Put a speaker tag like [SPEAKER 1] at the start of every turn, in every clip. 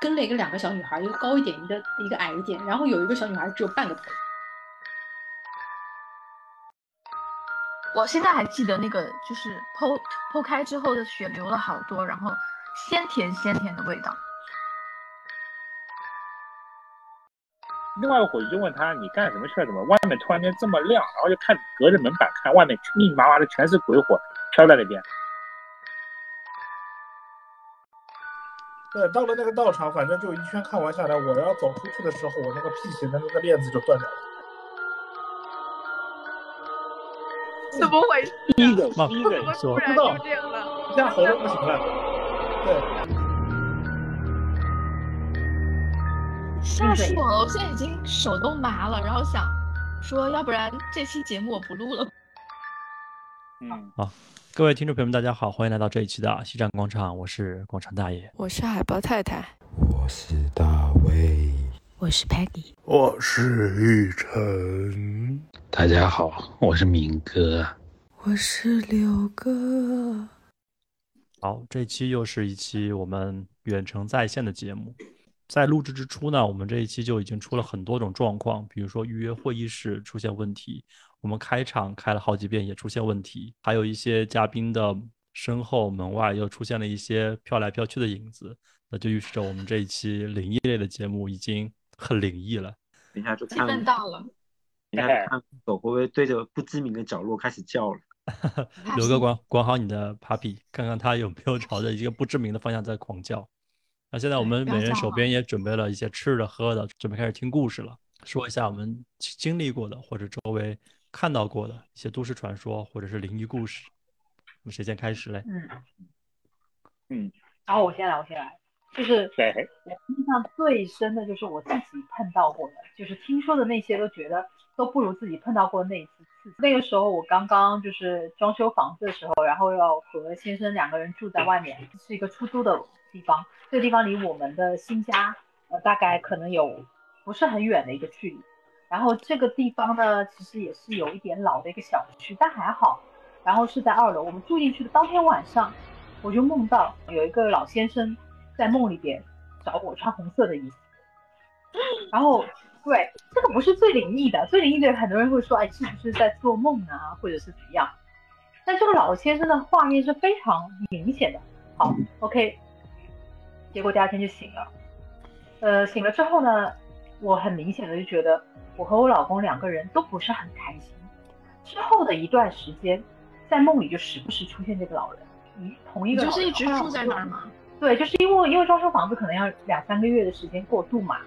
[SPEAKER 1] 跟了一个两个小女孩，一个高一点，一个一个矮一点，然后有一个小女孩只有半个头。
[SPEAKER 2] 我现在还记得那个，就是剖剖开之后的血流了好多，然后鲜甜鲜甜的味道。
[SPEAKER 3] 另外一个伙计就问他你干什么去了？怎么外面突然间这么亮？然后就看隔着门板看外面密密麻麻的全是鬼火飘在那边。
[SPEAKER 4] 对，到了那个道场，反正就一圈看完下来，我要走出去的时候，我那个辟邪的那个链子就断掉了。
[SPEAKER 2] 怎么回事？
[SPEAKER 3] 第一个，
[SPEAKER 5] 妈
[SPEAKER 3] 第一个
[SPEAKER 5] 说
[SPEAKER 4] 不知道
[SPEAKER 2] 就这样了？
[SPEAKER 4] 一下喉咙不行了。对，
[SPEAKER 2] 吓死我了！我现在已经手都麻了，然后想说，要不然这期节目我不录了。
[SPEAKER 3] 嗯，
[SPEAKER 5] 各位听众朋友们，大家好，欢迎来到这一期的西站广场，我是广场大爷。
[SPEAKER 6] 我是海豹太太，
[SPEAKER 7] 我是大卫，
[SPEAKER 6] 我是 Peggy，
[SPEAKER 7] 我是玉成。
[SPEAKER 8] 大家好，我是明哥。
[SPEAKER 6] 我是刘哥。
[SPEAKER 5] 好，这一期又是一期我们远程在线的节目。在录制之初呢，我们这一期就已经出了很多种状况，比如说预约会议室出现问题，我们开场开了好几遍也出现问题，还有一些嘉宾的身后门外又出现了一些飘来飘去的影子，那就预示着我们这一期灵异类的节目已经很灵异了。
[SPEAKER 8] 等一下就
[SPEAKER 2] 气
[SPEAKER 8] 看，
[SPEAKER 2] 氛到了，
[SPEAKER 8] 等一下就看狗会不会对着不知名的角落开始叫了。
[SPEAKER 5] 刘哥管管好你的 puppy，看看它有没有朝着一个不知名的方向在狂叫。那现在我们每人手边也准备了一些吃的喝的，准备开始听故事了。说一下我们经历过的或者周围看到过的一些都市传说或者是灵异故事。我们谁先开始嘞？
[SPEAKER 1] 嗯
[SPEAKER 3] 嗯，
[SPEAKER 1] 然后我先来，我先来，就是
[SPEAKER 3] 对，
[SPEAKER 1] 我印象最深的就是我自己碰到过的，就是听说的那些都觉得都不如自己碰到过的那一次刺激。那个时候我刚刚就是装修房子的时候，然后要和先生两个人住在外面，是一个出租的地方，这个地方离我们的新家呃大概可能有不是很远的一个距离。然后这个地方呢，其实也是有一点老的一个小区，但还好。然后是在二楼，我们住进去的当天晚上，我就梦到有一个老先生在梦里边找我穿红色的衣服。然后，对，这个不是最灵异的，最灵异的很多人会说，哎，是不是在做梦啊，或者是怎么样？但这个老先生的画面是非常明显的。好，OK，结果第二天就醒了。呃，醒了之后呢，我很明显的就觉得我和我老公两个人都不是很开心。之后的一段时间，在梦里就时不时出现这个老人，一同一个老人。
[SPEAKER 2] 就是一直住在那儿吗？
[SPEAKER 1] 对，就是因为因为装修房子可能要两三个月的时间过渡嘛，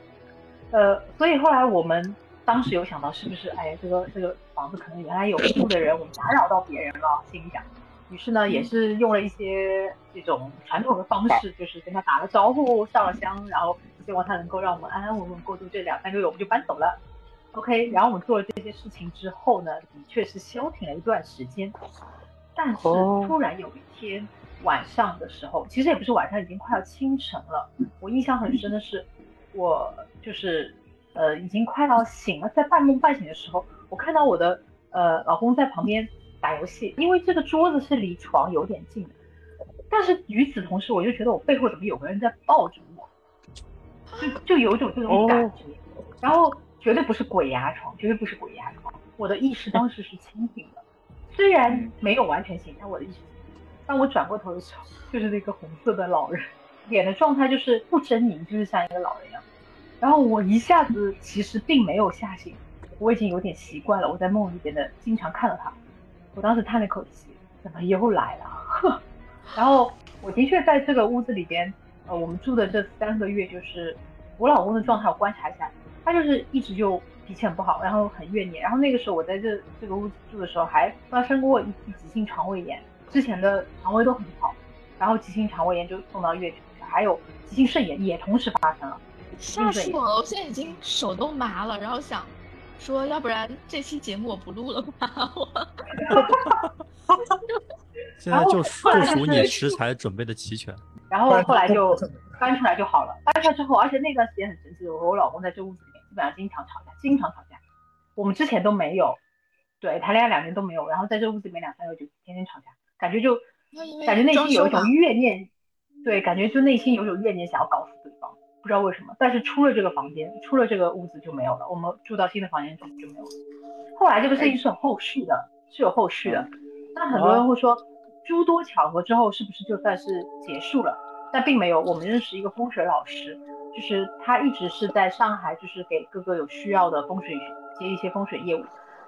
[SPEAKER 1] 呃，所以后来我们当时有想到是不是，哎，这个这个房子可能原来有住的人，我们打扰到别人了，心里想。于是呢，也是用了一些这种传统的方式，就是跟他打了招呼，上了香，然后希望他能够让我们安安稳稳过渡这两三个月，我们就搬走了。OK，然后我们做了这些事情之后呢，的确是消停了一段时间，但是突然有一天晚上的时候，其实也不是晚上，已经快要清晨了。我印象很深的是，我就是呃已经快要醒了，在半梦半醒的时候，我看到我的呃老公在旁边打游戏，因为这个桌子是离床有点近的，但是与此同时，我就觉得我背后怎么有个人在抱着我，就就有一种这种感觉，然后绝对不是鬼压床，绝对不是鬼压床，我的意识当时是清醒的，虽然没有完全醒，但我的意识。当我转过头的时候，就是那个红色的老人，脸的状态就是不狰狞，就是像一个老人一样。然后我一下子其实并没有吓醒，我已经有点习惯了。我在梦里边的经常看到他，我当时叹了口气，怎么又来了？呵。然后我的确在这个屋子里边，呃，我们住的这三个月，就是我老公的状态，我观察一下，他就是一直就脾气很不好，然后很怨念。然后那个时候我在这这个屋子住的时候，还发生过一次急性肠胃炎。之前的肠胃都很好，然后急性肠胃炎就送到月球去，还有急性肾炎也同时发生了。
[SPEAKER 2] 吓死我了！我现在已经手都麻了，然后想说，要不然这期节目我不录了吧？我
[SPEAKER 5] 现在就
[SPEAKER 1] 后来就是
[SPEAKER 5] 就属你食材准备的齐全。
[SPEAKER 1] 然后后来就搬出来就好了，搬出来之后，而且那段时间很神奇，我和我老公在这屋子里面基本上经常吵架，经常吵架。我们之前都没有，对，谈恋爱两年都没有，然后在这屋子里面两三个月就天天吵架。感觉就感觉内心有一种怨念，对，感觉就内心有种怨念想要搞死对方，不知道为什么。但是出了这个房间，出了这个屋子就没有了。我们住到新的房间之后就没有了。后来这个事情是有后续的，是有后续的。但很多人会说，诸多巧合之后是不是就算是结束了？但并没有。我们认识一个风水老师，就是他一直是在上海，就是给各个有需要的风水接一些风水业务。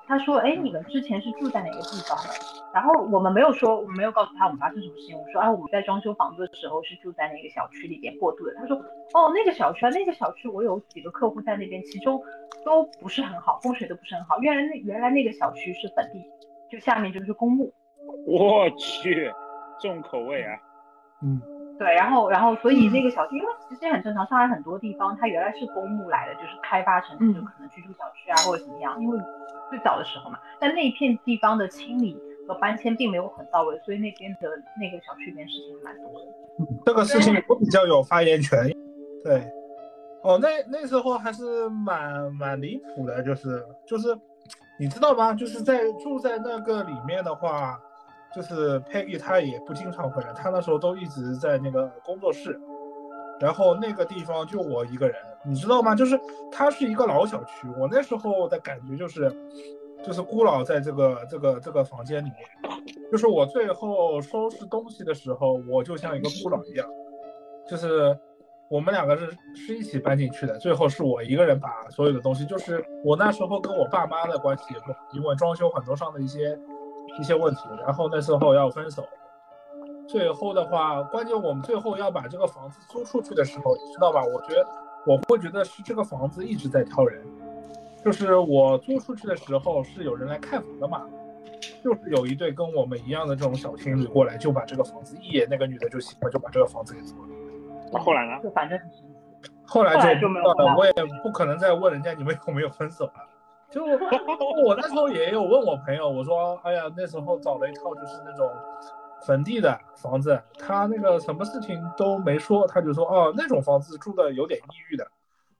[SPEAKER 1] 他说：“哎，你们之前是住在哪个地方的？”然后我们没有说，我们没有告诉他我们发生什么事情。我说：“哎，我们在装修房子的时候是住在哪个小区里边过渡的。”他说：“哦，那个小区啊，那个小区我有几个客户在那边，其中都不是很好，风水都不是很好。原来那原来那个小区是本地，就下面就是公墓。
[SPEAKER 3] 我去，重口味啊！
[SPEAKER 4] 嗯，
[SPEAKER 1] 对，然后然后所以那个小区，因为其实也很正常，上海很多地方它原来是公墓来的，就是开发成就可能居住小区啊或者怎么样，因为。”最早的时候嘛，但那一片地方的清理和搬迁并没有很到位，所以那边的那个小区里面事情蛮多的。
[SPEAKER 4] 这个事情我比较有发言权。对，哦，那那时候还是蛮蛮离谱的，就是就是，你知道吗？就是在住在那个里面的话，就是 Peggy 她也不经常回来，她那时候都一直在那个工作室，然后那个地方就我一个人。你知道吗？就是它是一个老小区，我那时候的感觉就是，就是孤老在这个这个这个房间里面，就是我最后收拾东西的时候，我就像一个孤老一样，就是我们两个是是一起搬进去的，最后是我一个人把所有的东西，就是我那时候跟我爸妈的关系也不好，因为装修很多上的一些一些问题，然后那时候要分手，最后的话，关键我们最后要把这个房子租出去的时候，你知道吧？我觉得。我会觉得是这个房子一直在挑人，就是我租出去的时候是有人来看房的嘛，就是有一对跟我们一样的这种小情侣过来，就把这个房子一眼那个女的就喜欢，就把这个房子给租了。
[SPEAKER 3] 那后来呢？
[SPEAKER 1] 就反正
[SPEAKER 3] 后
[SPEAKER 4] 来
[SPEAKER 1] 就
[SPEAKER 4] 没有了，我也不可能再问人家你们有没有分手了。就我那时候也有问我朋友，我说哎呀那时候找了一套就是那种。坟地的房子，他那个什么事情都没说，他就说哦，那种房子住的有点抑郁的，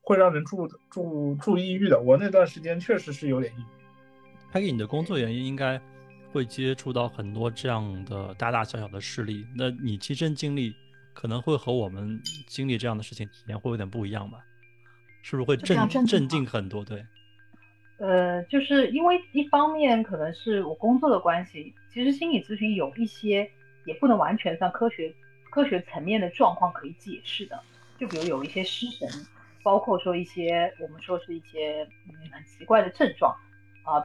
[SPEAKER 4] 会让人住住住抑郁的。我那段时间确实是有点抑郁。
[SPEAKER 5] 他给你的工作原因应该会接触到很多这样的大大小小的事例，那你亲身经历可能会和我们经历这样的事情体验会有点不一样吧？是不是会镇镇静很多？对。
[SPEAKER 1] 呃，就是因为一方面可能是我工作的关系，其实心理咨询有一些也不能完全算科学科学层面的状况可以解释的，就比如有一些失神，包括说一些我们说是一些嗯很奇怪的症状啊，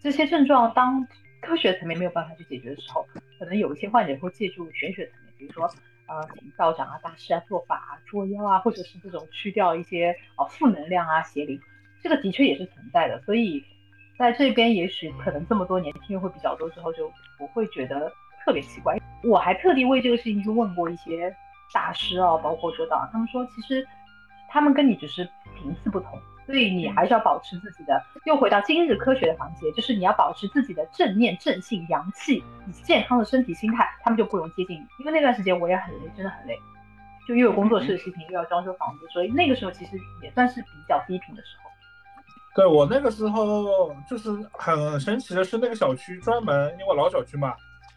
[SPEAKER 1] 这些症状当科学层面没有办法去解决的时候，可能有一些患者会借助玄学层面，比如说呃请道长啊、大师啊做法啊、捉妖啊，或者是这种去掉一些啊负能量啊、邪灵。这个的确也是存在的，所以在这边也许可能这么多年听会比较多之后就不会觉得特别奇怪。我还特地为这个事情去问过一些大师啊，包括说到他们说其实他们跟你只是频次不同，所以你还是要保持自己的。又回到今日科学的环节，就是你要保持自己的正念、正性、阳气以及健康的身体心态，他们就不容接近你。因为那段时间我也很累，真的很累，就又有工作室的事情，又要装修房子，所以那个时候其实也算是比较低频的时候。
[SPEAKER 4] 对我那个时候就是很神奇的是，那个小区专门因为老小区嘛，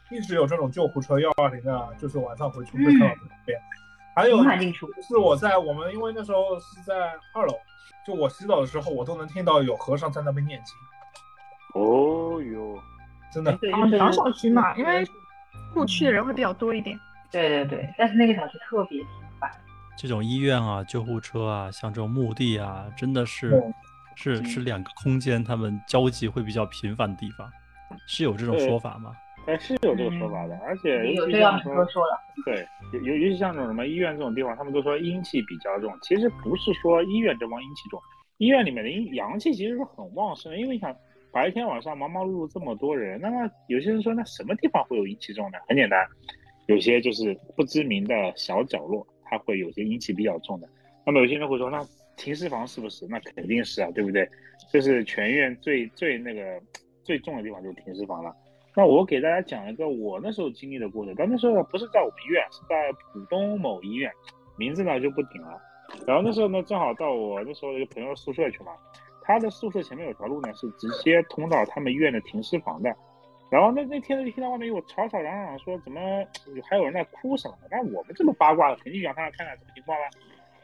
[SPEAKER 4] 一直有这种救护车幺二零的，就是晚上回去会看到这边。还有是我在我们因为那时候是在二楼，就我洗澡的时候，我都能听到有和尚在那边念经。
[SPEAKER 3] 哦哟，
[SPEAKER 4] 真的。
[SPEAKER 2] 对老小区嘛，因为过去的人会比较多一点。
[SPEAKER 1] 对对对，但是那个小区特别频繁。
[SPEAKER 5] 这种医院啊、救护车啊、像这种墓地啊，真的是。是是两个空间，他们交集会比较频繁的地方，是有这种说法吗？
[SPEAKER 3] 哎，是有这个说法的，而且
[SPEAKER 1] 有这样说说了。
[SPEAKER 3] 对，尤尤其像这种什么医院这种地方，他们都说阴气比较重。其实不是说医院这帮阴气重，医院里面的阴阳气其实是很旺盛的。因为你想白天晚上忙忙碌碌这么多人，那么有些人说那什么地方会有阴气重呢？很简单，有些就是不知名的小角落，它会有些阴气比较重的。那么有些人会说那。停尸房是不是？那肯定是啊，对不对？这是全院最最那个最重的地方，就是停尸房了。那我给大家讲一个我那时候经历的过程，但那时候不是在我们医院，是在浦东某医院，名字呢就不顶了。然后那时候呢，正好到我那时候一个朋友宿舍去嘛，他的宿舍前面有条路呢，是直接通到他们医院的停尸房的。然后那那天就听到外面有吵吵嚷嚷，说怎么还有人在哭什么的。但我们这么八卦的，肯定想上来看看什么情况啦。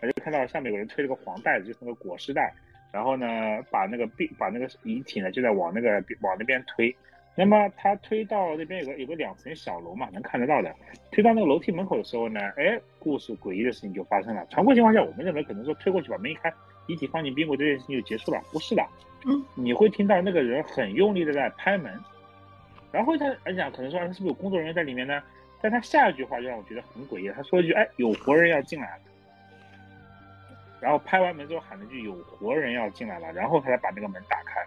[SPEAKER 3] 我就看到下面有人推了个黄袋子，就是那个裹尸袋，然后呢把那个病把那个遗体呢就在往那个往那边推。那么他推到那边有个有个两层小楼嘛，能看得到的。推到那个楼梯门口的时候呢，哎，故事诡异的事情就发生了。常规情况下，我们认为可能说推过去把门一开，遗体放进冰柜，这件事情就结束了。不是的，
[SPEAKER 2] 嗯，
[SPEAKER 3] 你会听到那个人很用力的在拍门，然后他而且可能说他是不是有工作人员在里面呢？但他下一句话就让我觉得很诡异，他说一句，哎，有活人要进来了。然后拍完门之后喊了句有活人要进来了，然后他才把那个门打开。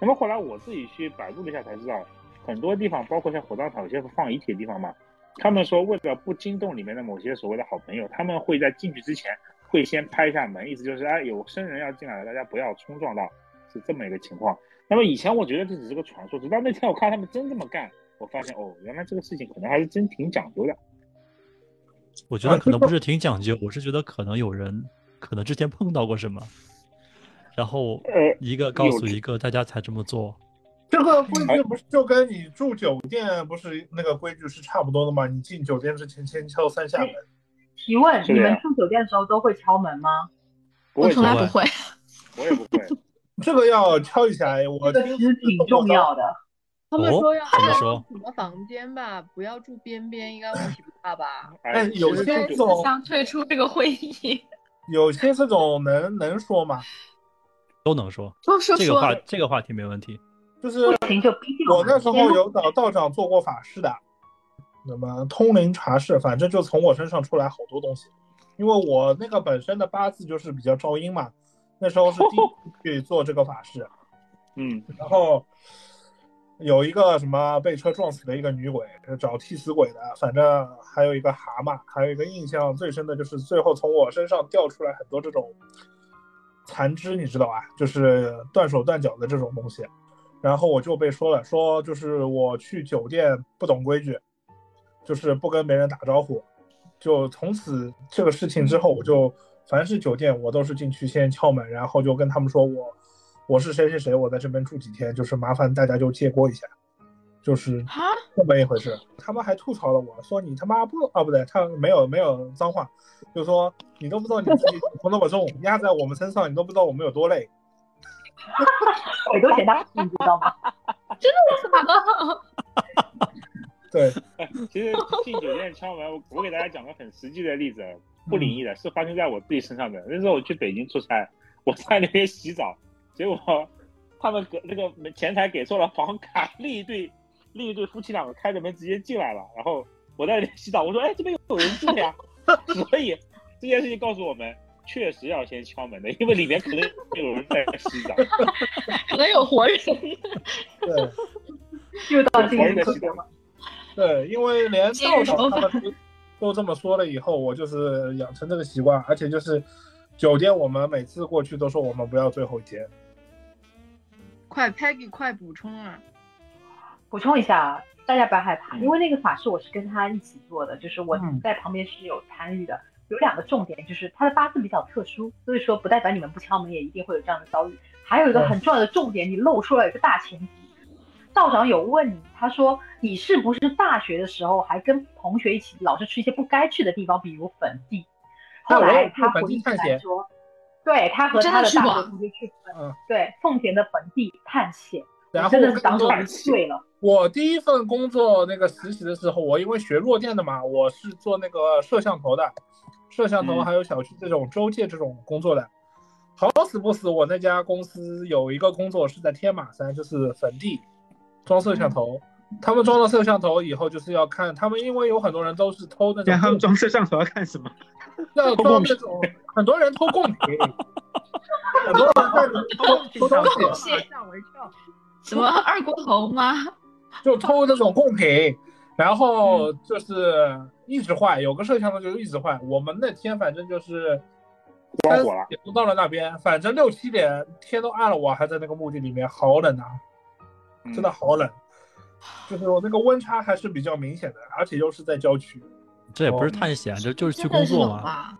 [SPEAKER 3] 那么后来我自己去百度了一下才知道，很多地方包括像火葬场有些放遗体的地方嘛，他们说为了不惊动里面的某些所谓的好朋友，他们会在进去之前会先拍一下门，意思就是哎有生人要进来了，大家不要冲撞到，是这么一个情况。那么以前我觉得这只是个传说，直到那天我看他们真这么干，我发现哦，原来这个事情可能还是真挺讲究的。
[SPEAKER 5] 我觉得可能不是挺讲究，我是觉得可能有人可能之前碰到过什么，然后
[SPEAKER 3] 呃
[SPEAKER 5] 一个告诉一个，大家才这么做。
[SPEAKER 4] 这个规矩不是就跟你住酒店不是那个规矩是差不多的吗？你进酒店之前先敲三下门。
[SPEAKER 1] 提问：你们住酒店的时候都会敲门吗？
[SPEAKER 2] 我从来不会。
[SPEAKER 3] 我也不会。
[SPEAKER 4] 这个要敲一下，我
[SPEAKER 1] 这个其实挺重要的。
[SPEAKER 9] 他们
[SPEAKER 5] 哦
[SPEAKER 9] 说要什么房间吧，不要住边边，应该问题不大吧？
[SPEAKER 4] 哎有些
[SPEAKER 3] 这
[SPEAKER 4] 这种
[SPEAKER 2] 想退出这个会议，
[SPEAKER 4] 有些这种能能说吗？
[SPEAKER 5] 都能说这个话，这个话题没问题。
[SPEAKER 4] 就是。我那时候有找道长做过法事的，那么通灵查事，反正就从我身上出来好多东西，因为我那个本身的八字就是比较招阴嘛，那时候是第一次去做这个法事，
[SPEAKER 3] 嗯，
[SPEAKER 4] 然后有一个什么被车撞死的一个女鬼，找替死鬼的，反正还有一个蛤蟆，还有一个印象最深的就是最后从我身上掉出来很多这种残肢，你知道吧？就是断手断脚的这种东西。然后我就被说了，说就是我去酒店不懂规矩，就是不跟别人打招呼，就从此这个事情之后，我就凡是酒店我都是进去先敲门，然后就跟他们说我我是谁谁谁，我在这边住几天，就是麻烦大家就借过一下，就是
[SPEAKER 2] 啊
[SPEAKER 4] 这么一回事。他们还吐槽了我说你他妈不啊不对，他没有没有脏话，就说你都不知道你自己头那么重压在我们身上，你都不知道我们有多累。
[SPEAKER 1] 腿都显大，你知道吗？
[SPEAKER 4] 对，
[SPEAKER 3] 其实进酒店敲门，我我给大家讲个很实际的例子，不灵异的，是发生在我自己身上的。那时候我去北京出差，我在那边洗澡，结果他们给那个门前台给错了房卡，另一对另一对夫妻两个开着门直接进来了，然后我在那边洗澡，我说哎这边有人住呀，所以这件事情告诉我们。确实要先敲门的，因为里面可能有人在洗澡，
[SPEAKER 2] 可能有活人。
[SPEAKER 4] 对
[SPEAKER 1] 又到这
[SPEAKER 3] 活人
[SPEAKER 1] 个
[SPEAKER 3] 在洗澡。
[SPEAKER 4] 对，因为连道长他们都都这么说了以后，我就是养成这个习惯，而且就是酒店我们每次过去都说我们不要最后一间。
[SPEAKER 9] 快，Peggy，快补充啊！
[SPEAKER 1] 补充一下啊，大家不要害怕，
[SPEAKER 3] 嗯
[SPEAKER 1] 因为那个法师我是跟他一起做的，就是我
[SPEAKER 4] 嗯
[SPEAKER 1] 在旁边是有参与的。有两个重点，就是他的八字比较特殊，所以说不代表你们不敲门也一定会有这样的遭遇。还有一个很重要的重点，你露出了一个大前提。道长有问你，他说你是不是大学的时候还跟同学一起老是去一些不该去的地方，比如坟地？后来他回忆起来说，对他和他的大学同学去坟，
[SPEAKER 4] 嗯
[SPEAKER 1] 对奉田的坟地探险，
[SPEAKER 4] 然后
[SPEAKER 1] 我真的
[SPEAKER 4] 我跟你说
[SPEAKER 1] 是当时醉了。
[SPEAKER 4] 我第一份工作那个实习的时候，我因为学弱电的嘛，我是做那个摄像头的，摄像头
[SPEAKER 3] 嗯
[SPEAKER 4] 还有小区这种周界这种工作的。好死不死，我那家公司有一个工作是在天马山，就是坟地装摄像头。他们装了摄像头以后，就是要看他们，因为有很多人都是偷那种
[SPEAKER 8] 让他们装摄像头要看什么？
[SPEAKER 4] 要装那种，很多人偷贡品，很多人在偷偷东西。
[SPEAKER 9] 吓我一跳！
[SPEAKER 2] 什么 二锅头吗？
[SPEAKER 4] 就偷那种贡品，然后就是一直换，有个摄像头就一直换。我们那天反正就是
[SPEAKER 3] 火了
[SPEAKER 4] 也都到了那边，反正六七点天都暗了，我还在那个墓地里面，好冷啊，
[SPEAKER 3] 嗯
[SPEAKER 4] 真的好冷。就是我那个温差还是比较明显的，而且又是在郊区。
[SPEAKER 5] 这也不是探险，这就是去工作嘛。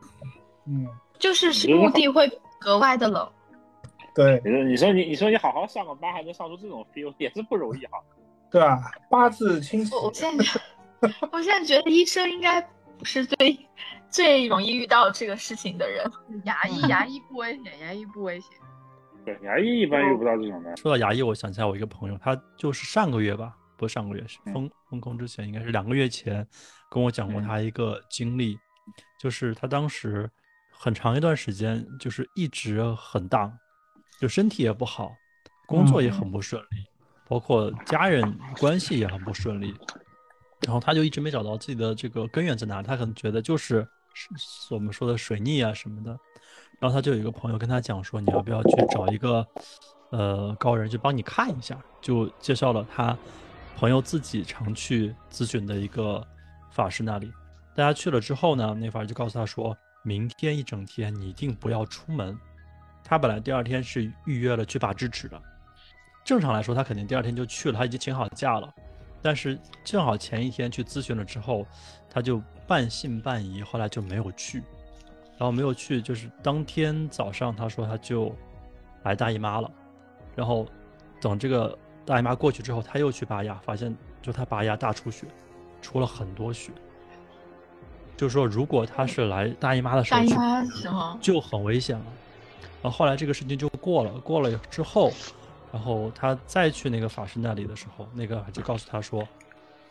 [SPEAKER 4] 嗯，
[SPEAKER 2] 就是去墓地会格外的冷。
[SPEAKER 4] 对，
[SPEAKER 3] 你说你说你你说你好好上个班还能上出这种 feel 也是不容易哈。
[SPEAKER 4] 对啊？八字清晰。
[SPEAKER 2] 我我现在我现在觉得医生应该不是最最容易遇到这个事情的人。
[SPEAKER 9] 牙医牙医不危险，牙医不危险。
[SPEAKER 3] 对，牙医一般遇不到这种的。
[SPEAKER 5] 说到牙医，我想起来我一个朋友，他就是上个月吧，不是上个月，是封封控之前，应该是两个月前，跟我讲过他一个经历，就是他当时很长一段时间就是一直很大，就身体也不好，工作也很不顺利，包括家人关系也很不顺利，然后他就一直没找到自己的这个根源在哪，他可能觉得就是是我们说的水逆啊什么的。然后他就有一个朋友跟他讲说，你要不要去找一个，呃，高人去帮你看一下？就介绍了他朋友自己常去咨询的一个法师那里。大家去了之后呢，那法师就告诉他说，明天一整天你一定不要出门。他本来第二天是预约了去拔智齿的，正常来说他肯定第二天就去了，他已经请好假了。但是正好前一天去咨询了之后，他就半信半疑，后来就没有去。然后没有去，就是当天早上，他说他就来大姨妈了，然后等这个大姨妈过去之后，他又去拔牙，发现就他拔牙大出血，出了很多血。就是说，如果他是来大姨妈的时候
[SPEAKER 2] 大姨妈的时候
[SPEAKER 5] 就很危险了。然后后来这个事情就过了，过了之后，然后他再去那个法师那里的时候，那个就告诉他说，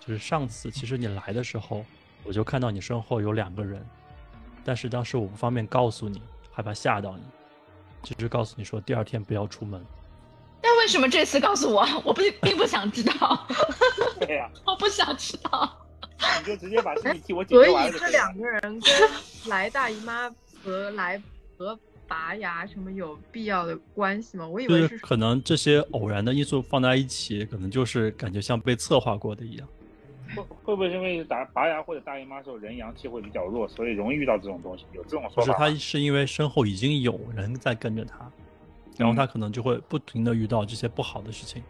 [SPEAKER 5] 就是上次其实你来的时候，我就看到你身后有两个人。但是当时我不方便告诉你，害怕吓到你，就是告诉你说第二天不要出门。
[SPEAKER 2] 但为什么这次告诉我？我不并不想知道。
[SPEAKER 3] 对呀、
[SPEAKER 2] 我不想知道。
[SPEAKER 3] 你就直接把事情替我解
[SPEAKER 9] 所以
[SPEAKER 3] 决完了就可以了。
[SPEAKER 9] 这两个人跟来大姨妈和来和拔牙什么有必要的关系吗？我以为是
[SPEAKER 5] 是可能这些偶然的因素放在一起，可能就是感觉像被策划过的一样。
[SPEAKER 3] 会会不会是因为打拔牙或者大姨妈的时候人阳气会比较弱，所以容易遇到这种东西？有这种说法不是？
[SPEAKER 5] 他是因为身后已经有人在跟着他，然后他可能就会不停的遇到这些不好的事情。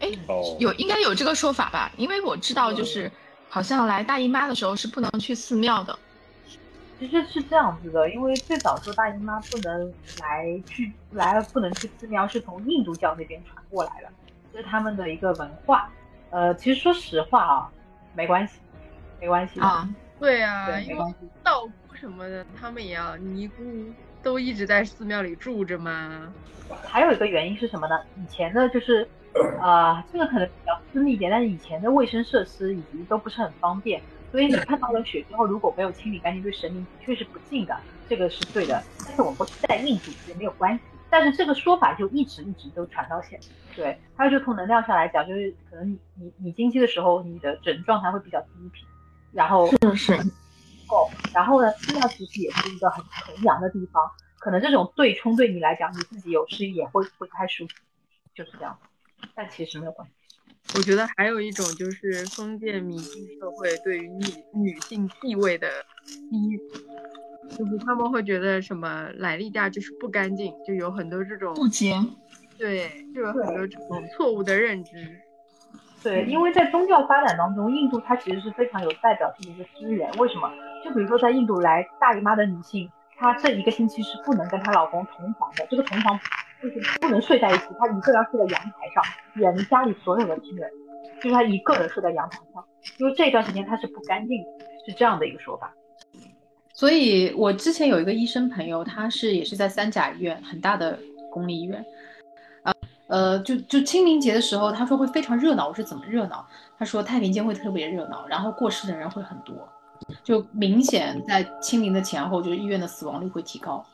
[SPEAKER 2] 哎，
[SPEAKER 3] 哦，
[SPEAKER 2] 有应该有这个说法吧？因为我知道，就是好像来大姨妈的时候是不能去寺庙的。
[SPEAKER 1] 其实是这样子的，因为最早说大姨妈不能来去来了不能去寺庙，是从印度教那边传过来的，这是他们的一个文化。呃，其实说实话啊，没关系，没关系
[SPEAKER 2] 啊，
[SPEAKER 9] 对啊，
[SPEAKER 1] 对，
[SPEAKER 9] 因为。道姑什么的，他们也要尼姑都一直在寺庙里住着吗。
[SPEAKER 1] 还有一个原因是什么呢？以前的就是，呃，这个可能比较私密一点，但是以前的卫生设施以及都不是很方便，所以你看到了血之后，如果没有清理干净，对神明的确是不敬的，这个是对的。但是我们不是在印度，也没有关系。但是这个说法就一直一直都传到现在。对，还有就从能量上来讲，就是可能你你你经期的时候，你的整个状态会比较低频，然后
[SPEAKER 2] 是是，
[SPEAKER 1] 够，然后呢，寺庙其实也是一个很纯阳的地方，可能这种对冲对你来讲，你自己有时也会不太舒服，就是这样。但其实没有关系。
[SPEAKER 9] 我觉得还有一种就是封建迷信社会对于女女性地位的低，就是他们会觉得什么来例假就是不干净，就有很多这种
[SPEAKER 2] 不洁。
[SPEAKER 9] 对，就有很多这种错误的认知。
[SPEAKER 1] 对，因为在宗教发展当中，印度它其实是非常有代表性的一个资源。为什么？就比如说在印度来大姨妈的女性，她这一个星期是不能跟她老公同房的，这个同房就是不能睡在一起，她一个人要睡在阳台上，远离家里所有的亲人，就是她一个人睡在阳台上，因为这段时间她是不干净的，是这样的一个说法。
[SPEAKER 10] 所以我之前有一个医生朋友，他是也是在三甲医院，很大的公立医院，啊，呃，就就清明节的时候，他说会非常热闹。我说怎么热闹？他说太平间会特别热闹，然后过世的人会很多，就明显在清明的前后，就是医院的死亡率会提高。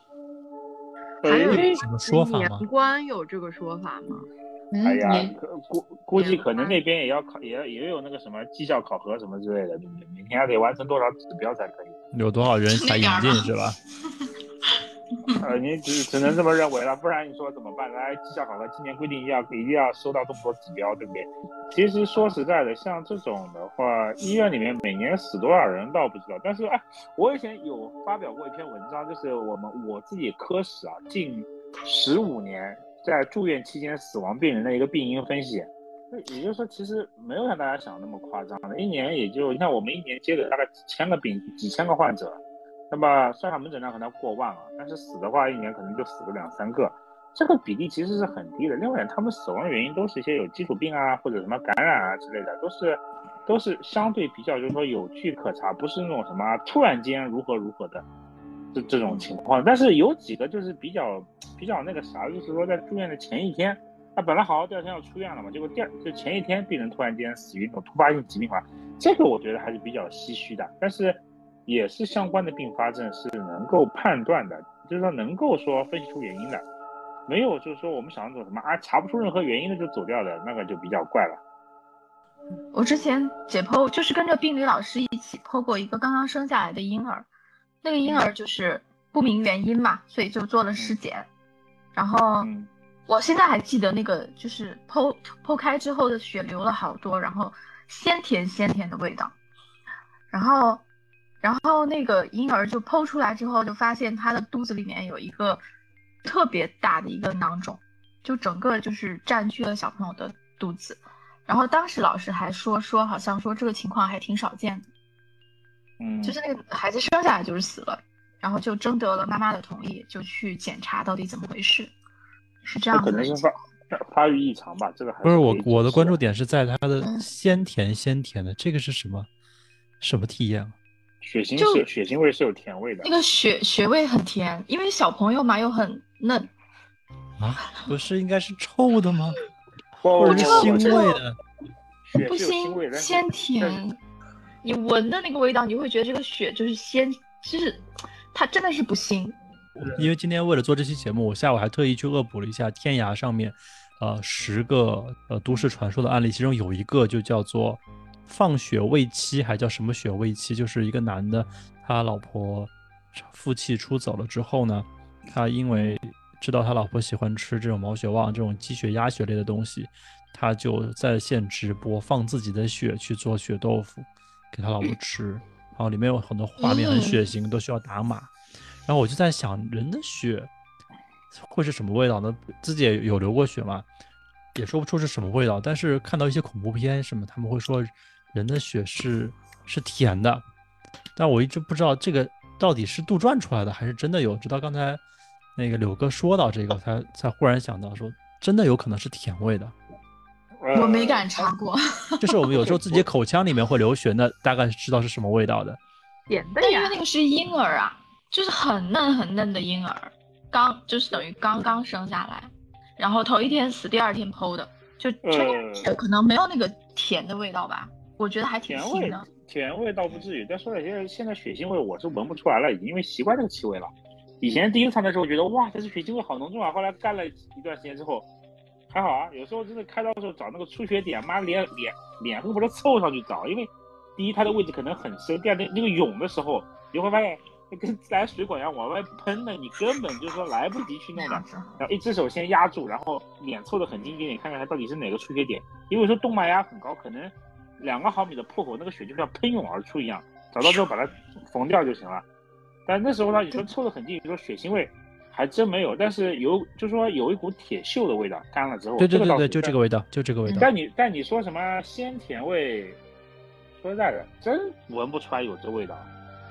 [SPEAKER 9] 还有
[SPEAKER 3] 哎
[SPEAKER 5] 什么说法吗
[SPEAKER 9] 年关有这个说法吗？
[SPEAKER 10] 嗯，
[SPEAKER 3] 哎呀
[SPEAKER 10] 年，
[SPEAKER 3] 可估估计可能那边也要考，也要也有那个什么绩效考核什么之类的，对不对？每天还得完成多少指标才可以？
[SPEAKER 5] 有多少人才引进是吧？
[SPEAKER 3] 呃，你只只能这么认为了，不然你说怎么办？来，绩效考核今年规定要一定要收到这么多指标，对不对？其实说实在的，像这种的话，医院里面每年死多少人倒不知道，但是哎，我以前有发表过一篇文章，就是我们我自己科室啊，近十五年在住院期间死亡病人的一个病因分析。也就是说，其实没有像大家想的那么夸张的，一年也就你看我们一年接的大概几千个病几千个患者，那么算上门诊量可能要过万了，但是死的话一年可能就死个两三个，这个比例其实是很低的。另外，他们死亡原因都是一些有基础病啊或者什么感染啊之类的，都是都是相对比较就是说有据可查，不是那种什么突然间如何如何的这这种情况。但是有几个就是比较比较那个啥，就是说在住院的前一天，他本来好好第二天要出院了嘛，结果第二就前一天病人突然间死于那种突发性疾病的话，这个我觉得还是比较唏嘘的。但是也是相关的并发症是能够判断的，就是说能够说分析出原因的。没有，就是说我们想那种什么啊，查不出任何原因的就走掉的那个就比较怪了。
[SPEAKER 2] 我之前解剖就是跟着病理老师一起剖过一个刚刚生下来的婴儿，那个婴儿就是不明原因嘛，所以就做了尸检。然后我现在还记得那个就是剖剖开之后的血流了好多，然后鲜甜鲜甜的味道。然后，然后那个婴儿就剖出来之后，就发现他的肚子里面有一个。特别大的一个囊肿，就整个就是占据了小朋友的肚子。然后当时老师还说说，好像说这个情况还挺少见的，
[SPEAKER 3] 嗯，
[SPEAKER 2] 就是那个孩子生下来就是死了，然后就征得了妈妈的同意，就去检查到底怎么回事，是这样的
[SPEAKER 3] 可能是发发育异常吧，这个
[SPEAKER 5] 不是我我的关注点是在他的鲜甜鲜甜的，这个是什么什么体验？
[SPEAKER 3] 血腥是血腥味是有甜味的，
[SPEAKER 2] 那个血血味很甜，因为小朋友嘛又很嫩
[SPEAKER 5] 啊，不是应该是臭的吗？
[SPEAKER 3] 或
[SPEAKER 5] 者是腥味的，
[SPEAKER 2] 不腥鲜甜，你闻的那个味道，你会觉得这个血就是鲜，就是它真的是不腥。
[SPEAKER 5] 因为今天为了做这期节目，我下午还特意去恶补了一下天涯上面，呃，十个呃都市传说的案例，其中有一个就叫做。放血喂妻还叫什么血喂妻？就是一个男的，他老婆负气出走了之后呢，他因为知道他老婆喜欢吃这种毛血旺这种鸡血鸭血类的东西，他就在线直播放自己的血去做血豆腐给他老婆吃，然后里面有很多画面很血腥，都需要打码。然后我就在想，人的血会是什么味道呢？自己也有流过血嘛，也说不出是什么味道。但是看到一些恐怖片什么，他们会说。人的血是是甜的，但我一直不知道这个到底是杜撰出来的还是真的有。直到刚才那个柳哥说到这个，才才忽然想到说，真的有可能是甜味的。
[SPEAKER 2] 我没敢尝过，
[SPEAKER 5] 就是我们有时候自己口腔里面会流血，那大概知道是什么味道的。
[SPEAKER 9] 甜的
[SPEAKER 2] 呀，因为那个是婴儿啊，就是很嫩很嫩的婴儿，刚就是等于刚刚生下来，然后头一天死，第二天剖的，就这可能没有那个甜的味道吧。我觉得还挺
[SPEAKER 3] 甜味
[SPEAKER 2] 的，
[SPEAKER 3] 甜味倒不至于。但说起来，现在血腥味我是闻不出来了，已经因为习惯这个气味了。以前第一次尝的时候觉得哇，这是血腥味好浓重啊。后来干了一段时间之后，还好啊。有时候真的开刀的时候找那个出血点，妈脸脸脸恨不得凑上去找，因为第一它的位置可能很深，第二那那个涌的时候，你会发现跟自来水管一样往外喷的，你根本就是说来不及去弄的。然后一只手先压住，然后脸凑得很近一点，看看它到底是哪个出血点。因为说动脉压很高，可能。两个毫米的破口，那个血就像喷涌而出一样，找到之后把它缝掉就行了。但那时候呢，你说凑得很近，你说血腥味还真没有，但是有，就说有一股铁锈的味道，干了之后，
[SPEAKER 5] 对对对对，就这个味道，就这个味道。
[SPEAKER 3] 但你但你说什么鲜甜味，说实在的，真闻不出来有这味道。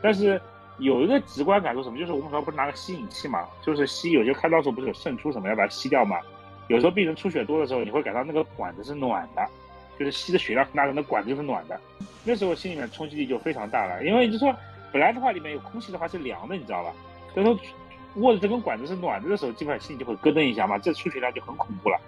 [SPEAKER 3] 但是有一个直观感受什么，就是我们说不是拿个吸引器嘛，就是吸，有些开刀时候不是有渗出什么，要把它吸掉嘛。有时候病人出血多的时候，你会感到那个管子是暖的。就是吸的血量很大的，那管子就是暖的，那时候心里面冲击力就非常大了。因为就说本来的话里面有空气的话是凉的，你知道吧？所以说握着这根管子是暖的的时候，基本上心里就会咯噔一下嘛，这出血量就很恐怖了。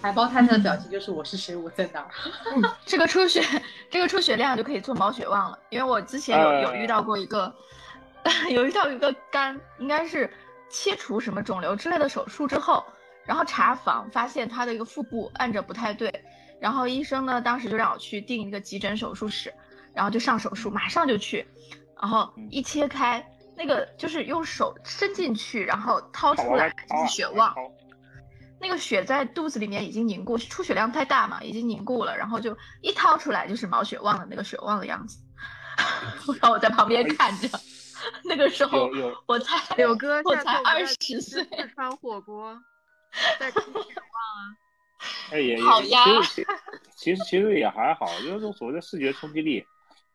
[SPEAKER 10] 海豹太太的表情就是我是谁，我在哪儿？
[SPEAKER 2] 这个出血，这个出血量就可以做毛血旺了。因为我之前有有遇到过一个，有遇到一个肝，应该是切除什么肿瘤之类的手术之后，然后查房发现他的一个腹部按着不太对。然后医生呢，当时就让我去订一个急诊手术室，然后就上手术，马上就去，然后一切开，那个就是用手伸进去，然后掏出来就是血旺，那个血在肚子里面已经凝固，出血量太大嘛，已经凝固了，然后就一掏出来就是毛血旺的那个血旺的样子，然后我在旁边看着，那个时候我才
[SPEAKER 9] 柳哥，
[SPEAKER 2] 我才二十岁，四
[SPEAKER 9] 川火锅在吃血旺啊。
[SPEAKER 3] 哎也也，其实其实其实也还好，就是这种所谓的视觉冲击力。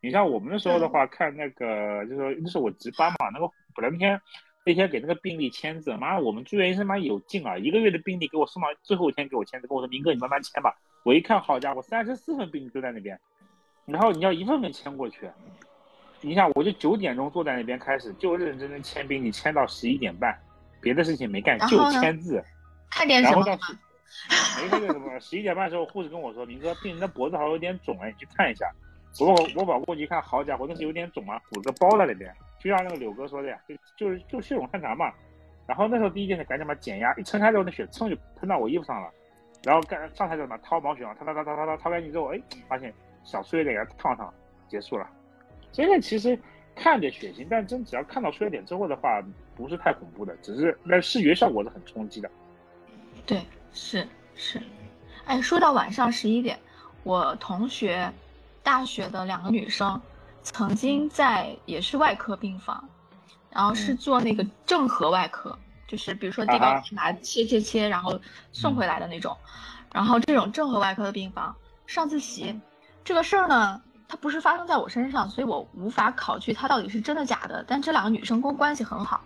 [SPEAKER 3] 你像我们那时候的话，看那个就是说那是我值班嘛，那个本来那天那天给那个病历签字，妈，我们住院医生妈有劲啊，一个月的病历给我送到最后一天给我签字，跟我说明哥你慢慢签吧。我一看，好家伙，三十四份病历都在那边，然后你要一份份签过去。你想，我就九点钟坐在那边开始，就认认真真签病历，签到十一点半，别的事情没干，就签字。
[SPEAKER 2] 看点什么？
[SPEAKER 3] 没看见什么。十一点半的时候，护士跟我说：“明哥，病人的脖子好像有点肿，哎，你去看一下。”我我跑过去一看，好家伙，那是有点肿啊，鼓个包在里边。就像那个柳哥说的呀，就就是就血肿探查嘛。然后那时候第一件事赶紧把减压，一撑开之后，那血蹭就喷到我衣服上了。然后干上台就把掏毛血啊，掏掏掏掏掏掏掏干净之后，哎，发现小出血点给它烫烫，结束了。现在其实看着血腥，但真只要看到出血点之后的话，不是太恐怖的，只是那视觉效果是很冲击的。
[SPEAKER 2] 对，是是。哎，说到晚上十一点，我同学大学的两个女生曾经在也是外科病房，然后是做那个正颌外科，就是比如说地方拿切切切，然后送回来的那种。然后这种正颌外科的病房上自习这个事儿呢。它不是发生在我身上，所以我无法考据它到底是真的假的。但这两个女生跟我关系很好，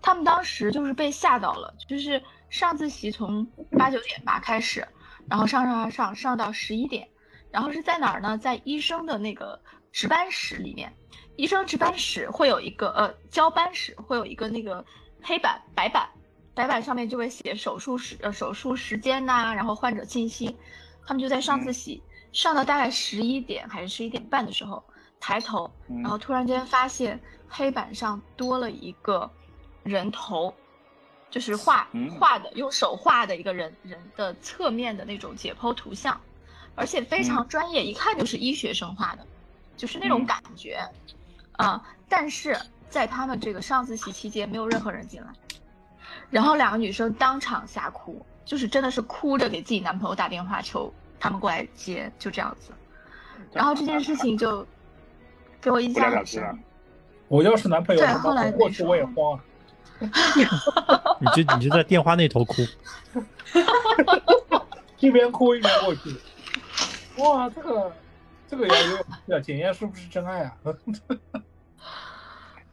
[SPEAKER 2] 她们当时就是被吓到了，就是上自习从八九点吧开始，然后上上上上上到十一点，然后是在哪儿呢？在医生的那个值班室里面，医生值班室会有一个呃交班室会有一个那个黑板白板，白板上面就会写手术时呃手术时间呐，然后患者信息，他们就在上自习。上到大概十一点还是十一点半的时候，抬头，然后突然间发现黑板上多了一个人头，就是画画的，用手画的一个人人的侧面的那种解剖图像，而且非常专业，一看就是医学生画的，就是那种感觉，啊！但是在他们这个上自习期间，没有任何人进来，然后两个女生当场吓哭，就是真的是哭着给自己男朋友打电话求。他们过来接，就这样子，然后这件事情就给我印象很深。
[SPEAKER 4] 我要是男朋友，
[SPEAKER 2] 对，后来
[SPEAKER 4] 过去我也慌啊。
[SPEAKER 5] 你就你就在电话那头哭，
[SPEAKER 4] 一边哭一边过去。哇，这个这个要要检验是不是真爱啊？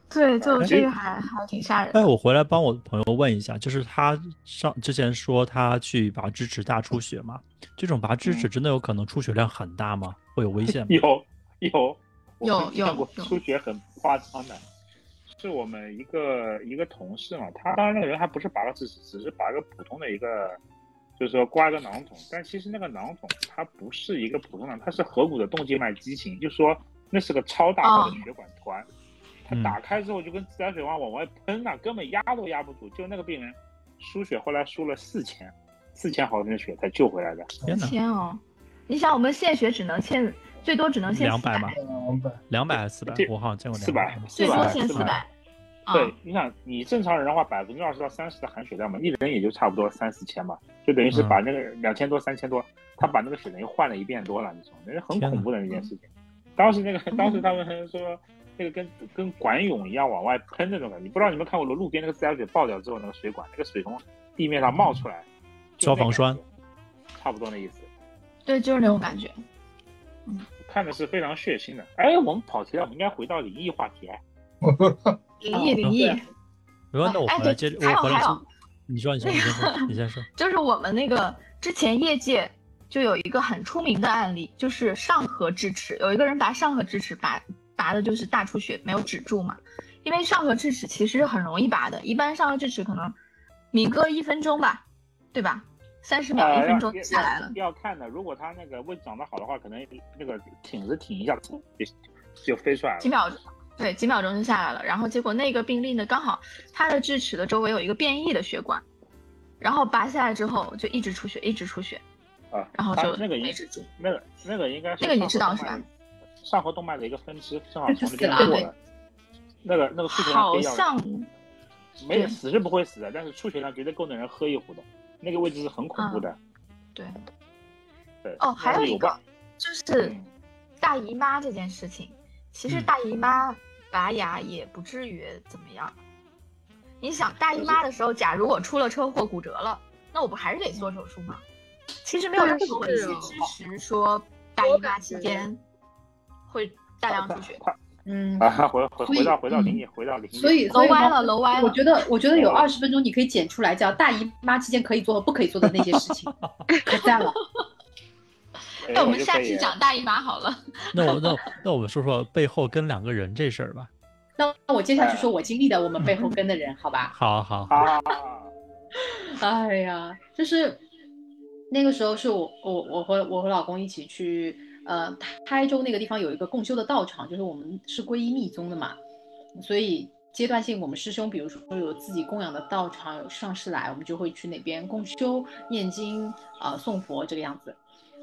[SPEAKER 2] 对，就这个还还挺吓人。
[SPEAKER 5] 哎，我回来帮我朋友问一下，就是他上之前说他去拔智齿大出血嘛，这种拔智齿真的有可能出血量很大吗？会有危险吗？
[SPEAKER 3] 有有
[SPEAKER 2] 有有
[SPEAKER 3] 过出血很夸张的，是我们一个一个同事嘛，他当然那个人还不是拔个智齿，只是拔个普通的一个，就是说刮个囊肿，但其实那个囊肿它不是一个普通的，它是颌骨的动静脉畸形，就说那是个超大号的血管团。他打开之后就跟自来水往往外喷呐，根本压都压不住。就那个病人输血，后来输了四千，四千毫升的血才救回来的。
[SPEAKER 2] 天哦！你想我们献血只能献最多只能献
[SPEAKER 5] 两百
[SPEAKER 4] 吗？
[SPEAKER 5] 两百，两百还是四百？我好像见过
[SPEAKER 3] 四百，
[SPEAKER 2] 最多献四百。
[SPEAKER 3] 对，你想你正常人的话，百分之二十到三十的含水量嘛，一人也就差不多三四千嘛，就等于是把那个两千多、三千多，他把那个水等于换了一遍多了，你说那是很恐怖的那件事情。当时那个，当时他们说。那个跟跟管涌一样往外喷那种的，你不知道你们看过路边那个自来水爆掉之后那个水管，那个水从地面上冒出来，
[SPEAKER 5] 消防栓，
[SPEAKER 3] 差不多那意思。
[SPEAKER 2] 对，就是那种感觉。
[SPEAKER 3] 嗯，看的是非常血腥的。哎，我们跑题了，我们应该回到灵异话题。
[SPEAKER 2] 灵异，灵异。
[SPEAKER 5] 没关系，我回来接着。还有
[SPEAKER 2] 还有，
[SPEAKER 5] 你说，你说，你先说，你先说。
[SPEAKER 2] 就是我们那个之前业界就有一个很出名的案例，就是上颌智齿，有一个人拔上颌智齿拔。拔的就是大出血，没有止住嘛。因为上颌智齿其实很容易拔的，一般上颌智齿可能米哥一分钟吧，对吧？三十秒、一分钟下来了。
[SPEAKER 3] 要看的，如果他那个位置长得好的话，可能那个挺着挺一下，就就飞出来了。
[SPEAKER 2] 几秒钟，对，几秒钟就下来了。然后结果那个病例呢，刚好他的智齿的周围有一个变异的血管，然后拔下来之后就一直出血，一直出血。
[SPEAKER 3] 啊，
[SPEAKER 2] 然后就
[SPEAKER 3] 那个应止住，那个那个应该是
[SPEAKER 2] 那个你知道是吧？
[SPEAKER 3] 上颌动脉的一个分支正好从那边过来，那个那个出血量
[SPEAKER 2] 好像
[SPEAKER 3] 没死是不会死的，但是出血量绝对够那人喝一壶的。那个位置是很恐怖的。
[SPEAKER 2] 对，
[SPEAKER 3] 对。
[SPEAKER 2] 哦，还有一个就是大姨妈这件事情，其实大姨妈拔牙也不至于怎么样。你想大姨妈的时候，假如我出了车祸骨折了，那我不还是得做手术吗？其实没有任何文献支持说大姨妈期间。会大量出血。
[SPEAKER 3] 他
[SPEAKER 10] 嗯，
[SPEAKER 3] 啊，回回
[SPEAKER 10] 所以
[SPEAKER 3] 回到回到
[SPEAKER 10] 嗯
[SPEAKER 3] 灵异，回到灵异。
[SPEAKER 10] 所以所以呢我觉得我觉得有
[SPEAKER 3] 楼歪
[SPEAKER 10] 二十分钟你可以剪出来，叫大姨妈期间可以做和不可以做的那些事情，可赞了。
[SPEAKER 2] 那我们下期讲大姨妈好了。
[SPEAKER 5] 那我那那我们说说背后跟两个人这事儿吧。
[SPEAKER 10] 那我接下去说我经历的我们背后跟的人，好吧？
[SPEAKER 5] 好好
[SPEAKER 3] 好，
[SPEAKER 10] 哎呀，就是那个时候是我我我和我和老公一起去呃台州那个地方有一个共修的道场，就是我们是皈依密宗的嘛，所以阶段性我们师兄比如说有自己供养的道场有上师来，我们就会去那边共修念经啊、呃诵佛这个样子。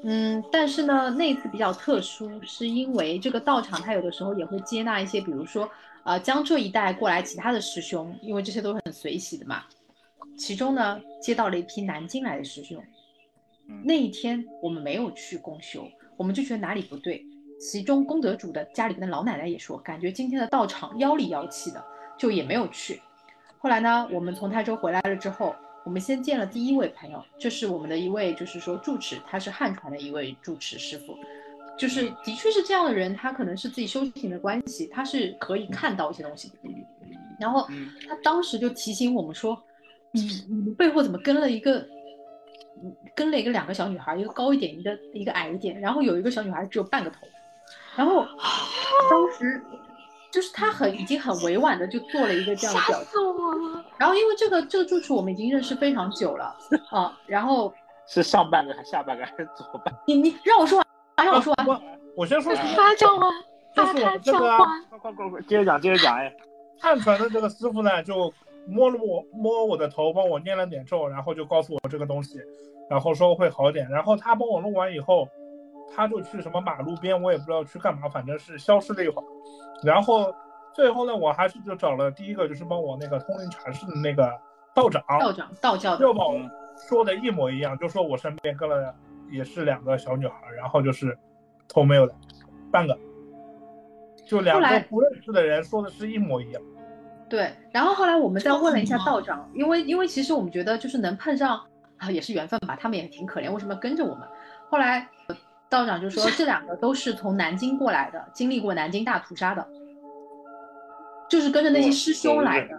[SPEAKER 10] 嗯，但是呢，那次比较特殊，是因为这个道场它有的时候也会接纳一些，比如说呃江浙一带过来其他的师兄，因为这些都是很随喜的嘛。其中呢，接到了一批南京来的师兄。那一天我们没有去共修，我们就觉得哪里不对。其中功德主的家里边的老奶奶也说，感觉今天的道场妖里妖气的，就也没有去。后来呢，我们从泰州回来了之后，我们先见了第一位朋友，这是我们的一位就是说住持，他是汉传的一位住持师傅。就是的确是这样的人，他可能是自己修行的关系，他是可以看到一些东西。然后他当时就提醒我们说：“你你们背后怎么跟了一个，嗯跟了一个两个小女孩，一个高一点，一个一个矮一点，然后有一个小女孩只有半个头。”然后当时就是他很已经很委婉的就做了一个这样的表情。
[SPEAKER 2] 我了！
[SPEAKER 10] 然后因为这个这个住处我们已经认识非常久了 啊，然后
[SPEAKER 3] 是上半个还是下半个还是左半？
[SPEAKER 10] 你你让我说完，让我说完。
[SPEAKER 4] 我先说，
[SPEAKER 2] 发张吗，
[SPEAKER 4] 就是我们这个啊
[SPEAKER 3] 快快快快，接着讲，接着讲，哎，
[SPEAKER 4] 汉传的这个师傅呢，就摸了我摸我的头，帮我念了点咒，然后就告诉我这个东西，然后说会好点。然后他帮我弄完以后，他就去什么马路边，我也不知道去干嘛，反正是消失了一会儿。然后最后呢，我还是就找了第一个，就是帮我那个通灵禅师的那个道长，
[SPEAKER 10] 道长道教的
[SPEAKER 4] 就把我说的一模一样，就说我身边跟了也是两个小女孩，然后就是头没有的，半个，就两个不认识的人说的是一模一样。
[SPEAKER 10] 对，然后后来我们再问了一下道长，因为因为其实我们觉得就是能碰上啊也是缘分吧，他们也挺可怜，为什么要跟着我们？后来呃道长就说这两个都是从南京过来的，经历过南京大屠杀的，就是跟着那些师兄来的，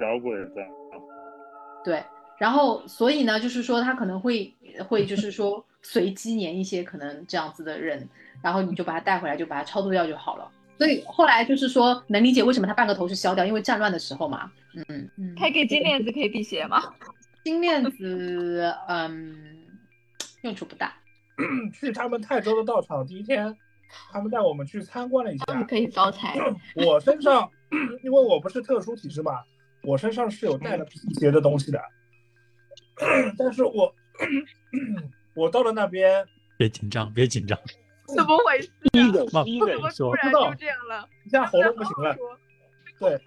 [SPEAKER 10] 对，然后所以呢，就是说他可能会会就是说随机粘一些可能这样子的人，然后你就把他带回来，就把他超度掉就好了。所以后来就是说能理解为什么他半个头是削掉，因为战乱的时候嘛。嗯嗯。
[SPEAKER 2] 可以给金链子可以辟邪吗？
[SPEAKER 10] 金链子，嗯，用处不大。
[SPEAKER 4] 去他们泰州的道场第一天，他们带我们去参观了一下。
[SPEAKER 2] 可以招财。
[SPEAKER 4] 我身上，因为我不是特殊体质嘛，我身上是有带了辟邪的东西的。但是我，我到了那边，
[SPEAKER 5] 别紧张，别紧张。
[SPEAKER 9] 怎么回事？
[SPEAKER 3] 第一个，
[SPEAKER 5] 慢
[SPEAKER 3] 第一个
[SPEAKER 9] 怎么突
[SPEAKER 5] 说
[SPEAKER 9] 然就这样了？
[SPEAKER 4] 一下喉咙不行了。对，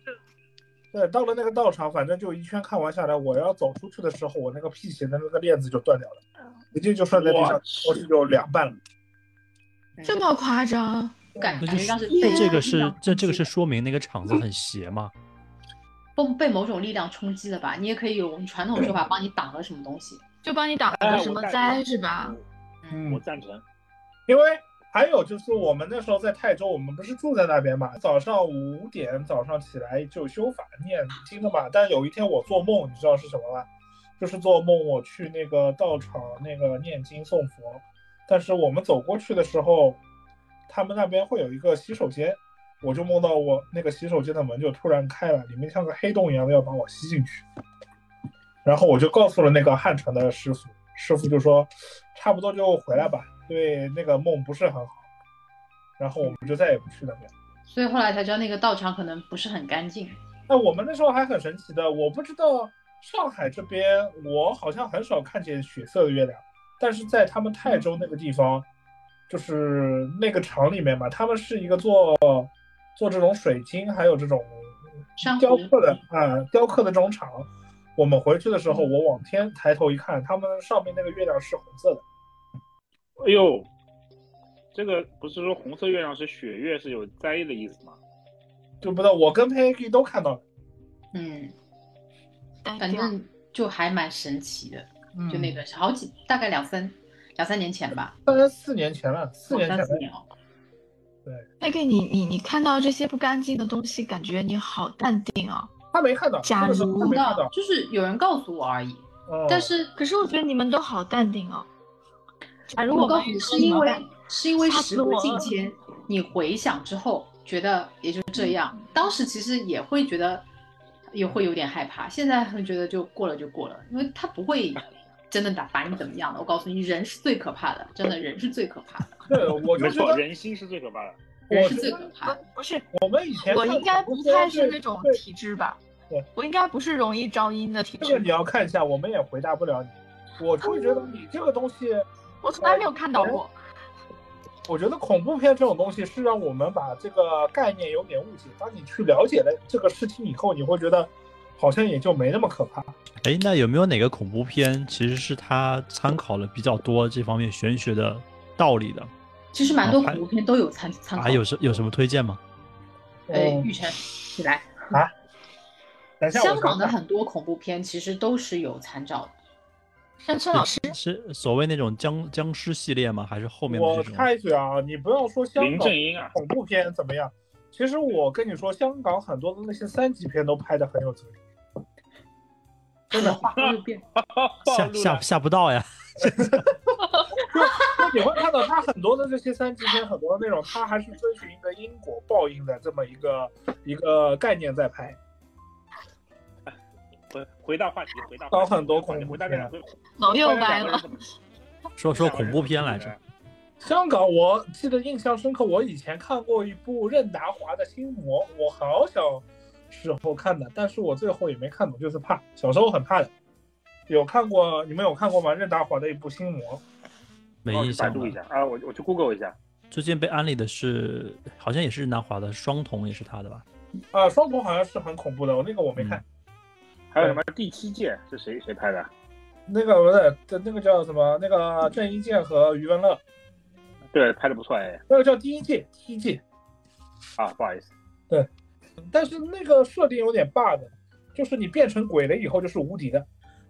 [SPEAKER 4] 对，到了那个道场，反正就一圈看完下来，我要走出去的时候，我那个辟邪的那个链子就断掉了，直接就摔在地上，我是就两半了。
[SPEAKER 2] 这么夸张？
[SPEAKER 10] 感觉像是被
[SPEAKER 5] 这个是这这个是说明那个场子很邪吗？
[SPEAKER 10] 被被某种力量冲击了吧？你也可以用我们传统说法帮你挡了什么东西。
[SPEAKER 2] 就帮你挡了什么灾是吧？
[SPEAKER 4] 嗯
[SPEAKER 3] 我赞成。
[SPEAKER 4] 因为还有就是我们那时候在泰州，我们不是住在那边嘛，早上五点早上起来就修法念经的嘛。但有一天我做梦，你知道是什么吗？就是做梦我去那个道场那个念经送佛，但是我们走过去的时候，他们那边会有一个洗手间，我就梦到我那个洗手间的门就突然开了，里面像个黑洞一样的要把我吸进去。然后我就告诉了那个汉城的师傅，师傅就说差不多就回来吧，对那个梦不是很好。然后我们就再也不去那边。
[SPEAKER 10] 所以后来才知道那个道场可能不是很干净。
[SPEAKER 4] 那我们那时候还很神奇的，我不知道上海这边，我好像很少看见血色的月亮，但是在他们泰州那个地方，就是那个厂里面嘛，他们是一个做做这种水晶还有这种雕刻的啊、雕刻的这种厂。我们回去的时候，我往天抬头一看，他们上面那个月亮是红色的。
[SPEAKER 3] 哎呦，这个不是说红色月亮是血月是有灾的意思吗？
[SPEAKER 4] 就不知道我跟 Peggy 都看到了。
[SPEAKER 10] 嗯，
[SPEAKER 2] 反
[SPEAKER 10] 反正就还蛮神奇的，
[SPEAKER 4] 嗯
[SPEAKER 10] 就那个好几大概两三两三年前吧，
[SPEAKER 4] 大概四年前了，四年前了
[SPEAKER 10] 三四年哦。
[SPEAKER 2] 那个你你你看到这些不干净的东西，感觉你好淡定啊。
[SPEAKER 4] 他没看到，
[SPEAKER 2] 假如
[SPEAKER 4] 看到，
[SPEAKER 10] 就是有人告诉我而已。
[SPEAKER 4] 哦
[SPEAKER 10] 但是
[SPEAKER 2] 可是我觉得你们都好淡定哦。假如
[SPEAKER 10] 果告诉你，是因为是因为时过境迁，你回想之后觉得也就这样。当时其实也会觉得也会有点害怕，现在会觉得就过了就过了，因为他不会真的打把你怎么样的。我告诉你，人是最可怕的，真的人是最可怕的，
[SPEAKER 4] 对，我就
[SPEAKER 3] 没错，
[SPEAKER 4] 觉得
[SPEAKER 3] 人心是最可怕的。
[SPEAKER 10] 人是最可怕的。
[SPEAKER 2] 不是，
[SPEAKER 4] 我们以前
[SPEAKER 2] 我应该不太是那种体质吧
[SPEAKER 4] 对？
[SPEAKER 2] 我应该不是容易招阴的体质
[SPEAKER 4] 这个你。要看一下，我们也回答不了你。我会觉得你这个东西，
[SPEAKER 2] 我从来没有看到过。
[SPEAKER 4] 我觉得恐怖片这种东西是让我们把这个概念有点误解。当你去了解了这个事情以后，你会觉得好像也就没那么可怕。
[SPEAKER 5] 哎，那有没有哪个恐怖片其实是他参考了比较多这方面玄学的道理的？
[SPEAKER 10] 其实蛮多恐怖片都有参参考。
[SPEAKER 5] 啊，有什有什么推荐吗？
[SPEAKER 10] 哎，
[SPEAKER 4] 嗯
[SPEAKER 10] 玉成，你来。
[SPEAKER 4] 啊？等一下，
[SPEAKER 10] 香港的很多恐怖片其实都是有参照的。
[SPEAKER 2] 山村老师，
[SPEAKER 5] 是所谓那种僵僵尸系列吗？还是后面的
[SPEAKER 4] 我
[SPEAKER 5] 这种？
[SPEAKER 4] 插一句啊，你不要说香
[SPEAKER 3] 林
[SPEAKER 4] 港
[SPEAKER 3] 正英啊，
[SPEAKER 4] 恐怖片怎么样，其实我跟你说，香港很多的那些三级片都拍的很有哲理。真的，
[SPEAKER 10] 话又变。
[SPEAKER 5] 下
[SPEAKER 3] 暴露了。
[SPEAKER 5] 下下不到呀。
[SPEAKER 4] 就你会看到他很多的这些三级片，很多的内容，他还是遵循一个因果报应的这么一个一个概念在拍。
[SPEAKER 3] 回回到话题，回到
[SPEAKER 4] 搞很多恐怖
[SPEAKER 3] 回答这两
[SPEAKER 4] 片
[SPEAKER 3] 个，
[SPEAKER 2] 脑又
[SPEAKER 3] 回答
[SPEAKER 2] 歪了
[SPEAKER 5] 说说恐怖片来着。
[SPEAKER 4] 香港，我记得印象深刻，我以前看过一部任达华的《心魔》，我好小时候看的，但是我最后也没看懂，就是怕，小时候很怕的。有看过，你们有看过吗？任达华的一部《心魔》。
[SPEAKER 5] 没印象百。
[SPEAKER 3] 度一下啊，我我去 Google 一下。
[SPEAKER 5] 最近被安利的是，好像也是任达华的《双瞳》，也是他的吧？
[SPEAKER 4] 啊，双瞳好像是很恐怖的，我那个我没看。
[SPEAKER 3] 还有什么第七届是谁谁拍的？
[SPEAKER 4] 那个不是，这那个叫什么？那个郑伊健和余文乐，
[SPEAKER 3] 对，拍的不错哎。
[SPEAKER 4] 那个叫第一届，第一届。
[SPEAKER 3] 啊，不好意思，对
[SPEAKER 4] 但是那个设定有点 bug，就是你变成鬼了以后就是无敌的，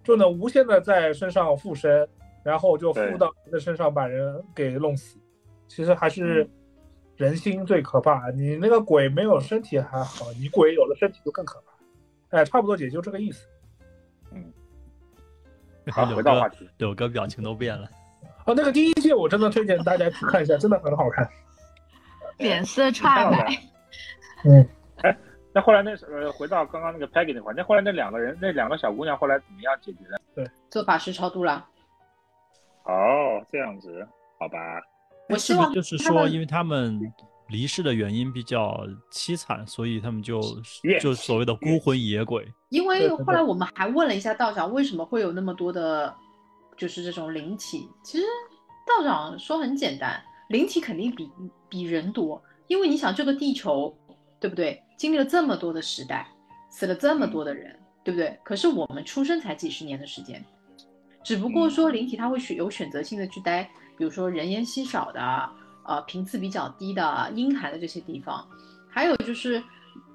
[SPEAKER 4] 就能无限的在身上附身，然后就附到人的身上把人给弄死。其实还是人心最可怕，你那个鬼没有身体还好，你鬼有了身体就更可怕。哎，差不多也就这个意思。
[SPEAKER 5] 嗯好，
[SPEAKER 3] 回到话题。
[SPEAKER 5] 柳哥表情都变了。
[SPEAKER 4] 哦，那个第一届我真的推荐大家去看一下，真的很好看。
[SPEAKER 2] 脸色煞白。
[SPEAKER 4] 嗯，
[SPEAKER 3] 那后来那呃，回到刚刚那个 Peggy 那块，那后来那两个人，那两个小姑娘后来怎么样解决的？
[SPEAKER 10] 对做法师超度了。
[SPEAKER 3] 哦，这样子，好吧。
[SPEAKER 10] 我希望
[SPEAKER 5] 是不是就是说，因为他们离世的原因比较凄惨，所以他们就就所谓的孤魂野鬼。
[SPEAKER 10] 因为后来我们还问了一下道长，为什么会有那么多的，就是这种灵体。其实道长说很简单，灵体肯定比比人多，因为你想这个地球，对不对？经历了这么多的时代，死了这么多的人，对不对？可是我们出生才几十年的时间，只不过说灵体它会选有选择性的去待，比如说人烟稀少的，呃，频次比较低的、阴寒的这些地方，还有就是。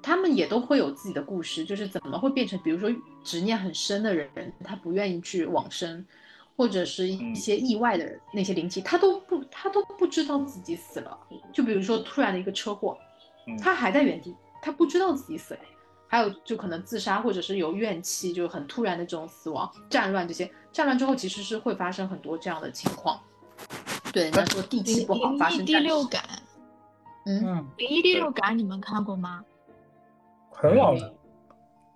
[SPEAKER 10] 他们也都会有自己的故事，就是怎么会变成，比如说执念很深的人，他不愿意去往生，或者是一些意外的那些灵体，他都不他都不知道自己死了。就比如说突然的一个车祸，他还在原地，他不知道自己死了。还有就可能自杀，或者是有怨气，就很突然的这种死亡、战乱这些，战乱之后其实是会发生很多这样的情况。对，人家说地气不好发生
[SPEAKER 2] 第。六感，
[SPEAKER 10] 嗯，
[SPEAKER 2] 灵异第六感你们看过吗？
[SPEAKER 4] 很老的，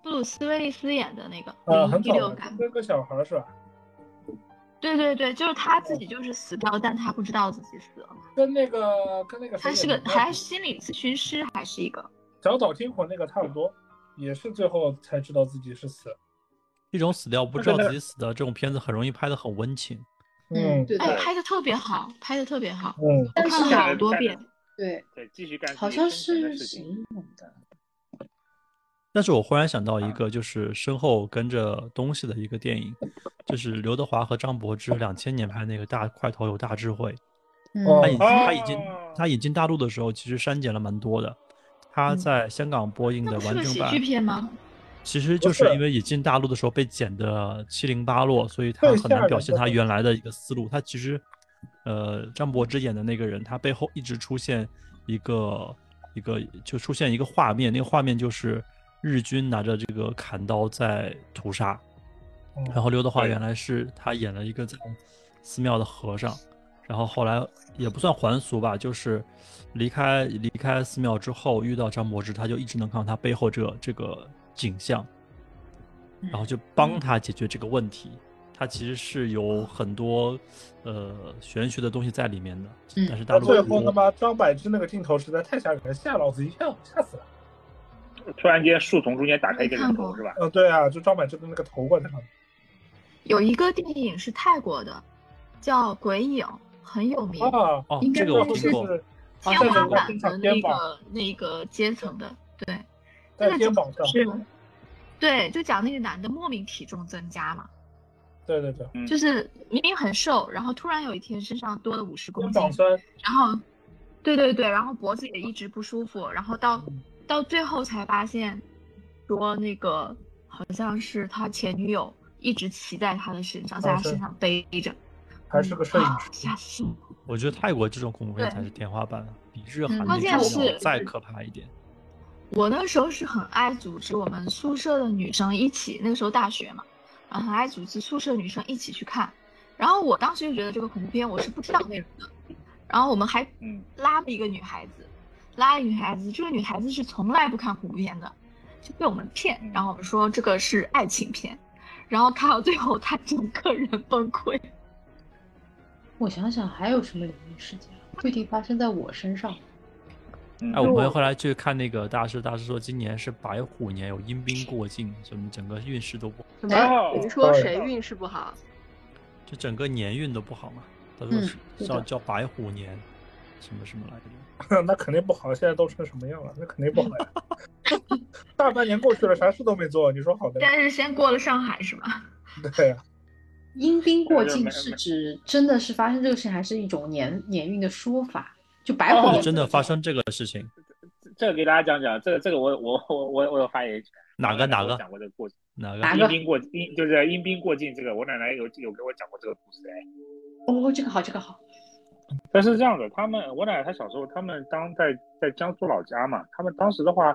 [SPEAKER 2] 布鲁斯威利斯演的那个
[SPEAKER 4] 啊，
[SPEAKER 2] 灵异第六感，，
[SPEAKER 4] 那个小孩是吧？
[SPEAKER 2] 对对对，就是他自己就是死掉，但他不知道自己死了。
[SPEAKER 4] 跟那个跟那个
[SPEAKER 2] 他是个还是心理咨询师，还是一个
[SPEAKER 4] 小岛惊魂那个差不多，也是最后才知道自己是死。
[SPEAKER 5] 一种死掉不知道自己死的这种片子，很容易拍的很温情。
[SPEAKER 4] 嗯，
[SPEAKER 10] 对
[SPEAKER 2] 哎，拍的特别好，拍的特别好，
[SPEAKER 4] 嗯，
[SPEAKER 2] 我看了好多遍。
[SPEAKER 10] 对
[SPEAKER 3] 对，继续干
[SPEAKER 10] 好像是？
[SPEAKER 5] 但是我忽然想到一个，就是身后跟着东西的一个电影，就是刘德华和张柏芝两千年拍那个《大块头有大智慧》。
[SPEAKER 4] 哦
[SPEAKER 5] 他引他引进他引进大陆的时候，其实删减了蛮多的。他在香港播映的完整版
[SPEAKER 2] 个喜剧，片吗？
[SPEAKER 5] 其实就是因为引进大陆的时候被剪的七零八落，所以他很难表现他原来的一个思路。他其实，呃，张柏芝演的那个人，他背后一直出现一个一个就出现一个画面，那个画面就是日军拿着这个砍刀在屠杀，然后刘德华原来是他演了一个在寺庙的和尚，然后后来也不算还俗吧，就是离开离开寺庙之后遇到张柏芝，他就一直能看到他背后这个这个景象，然后就帮他解决这个问题。他其实是有很多呃玄学的东西在里面的，
[SPEAKER 10] 嗯
[SPEAKER 5] 但是大陆
[SPEAKER 4] 最后他妈张柏芝那个镜头实在太吓人了，吓老子一跳，吓死了。
[SPEAKER 3] 突然间树丛中间打开一个人头是吧？
[SPEAKER 4] 嗯，对啊，就张柏芝的那个头过在上面。
[SPEAKER 2] 有一个电影是泰国的，叫《鬼影》，很有名。
[SPEAKER 4] 啊
[SPEAKER 5] 哦
[SPEAKER 2] 应该
[SPEAKER 5] 这个我
[SPEAKER 2] 是
[SPEAKER 5] 听过
[SPEAKER 2] 天花板的那个那个阶层的，对，那
[SPEAKER 4] 在
[SPEAKER 2] 个
[SPEAKER 4] 肩膀上。
[SPEAKER 2] 是，对，就讲那个男的莫名体重增加嘛，
[SPEAKER 4] 对对对，
[SPEAKER 2] 就是明明很瘦，然后突然有一天身上多了五十公斤
[SPEAKER 4] 肩膀，酸。
[SPEAKER 2] 然后，对对对，然后脖子也一直不舒服，然后到
[SPEAKER 4] 嗯
[SPEAKER 2] 到最后才发现，说那个好像是他前女友一直骑在他的身上，在他身上背着，
[SPEAKER 4] 还是个摄影师。
[SPEAKER 2] 吓死我！
[SPEAKER 5] 我觉得泰国这种恐怖片才是天花板，比日韩
[SPEAKER 2] 关
[SPEAKER 5] 那种
[SPEAKER 2] 键是
[SPEAKER 5] 要再可怕一点。
[SPEAKER 2] 我那时候是很爱组织我们宿舍的女生一起，那个时候大学嘛，然后很爱组织宿舍女生一起去看。然后我当时就觉得这个恐怖片我是不知道内容的，然后我们还
[SPEAKER 3] 嗯
[SPEAKER 2] 拉了一个女孩子，拉了一个女孩子，这个女孩子是从来不看恐怖片的，就被我们骗，然后我们说这个是爱情片，然后看到最后她整个人崩溃。
[SPEAKER 10] 我想想还有什么灵异事件，具体发生在我身上。
[SPEAKER 5] 哎，我朋友后来去看那个大师，大师说今年是白虎年，有阴兵过境，什么整个运势都不，
[SPEAKER 9] 什么？
[SPEAKER 3] 哦
[SPEAKER 9] 你说谁运势不好？
[SPEAKER 5] 就整个年运都不好嘛。他说
[SPEAKER 10] 嗯
[SPEAKER 5] 是叫叫白虎年，什么什么来着？
[SPEAKER 4] 那肯定不好，现在都成什么样了？那肯定不好呀。大半年过去了，啥事都没做，你说好的？
[SPEAKER 2] 但是先过了上海是吗？
[SPEAKER 4] 对呀、
[SPEAKER 10] 阴兵过境是指真的是发生这个事，还是一种年年运的说法？就白虎
[SPEAKER 3] 哦
[SPEAKER 5] 真的发生这个事情，
[SPEAKER 3] 这个给大家讲讲，这个这个我我我我我有发言权。
[SPEAKER 5] 哪个哪个
[SPEAKER 3] 讲过这个故事？
[SPEAKER 5] 哪个？
[SPEAKER 10] 哪个
[SPEAKER 3] 阴兵过阴就是阴兵过境这个，我奶奶有有给我讲过这个故事哎。
[SPEAKER 10] 哦，这个好，这个好。
[SPEAKER 3] 但是这样的，他们我奶奶她小时候，他们当在在江苏老家嘛，他们当时的话，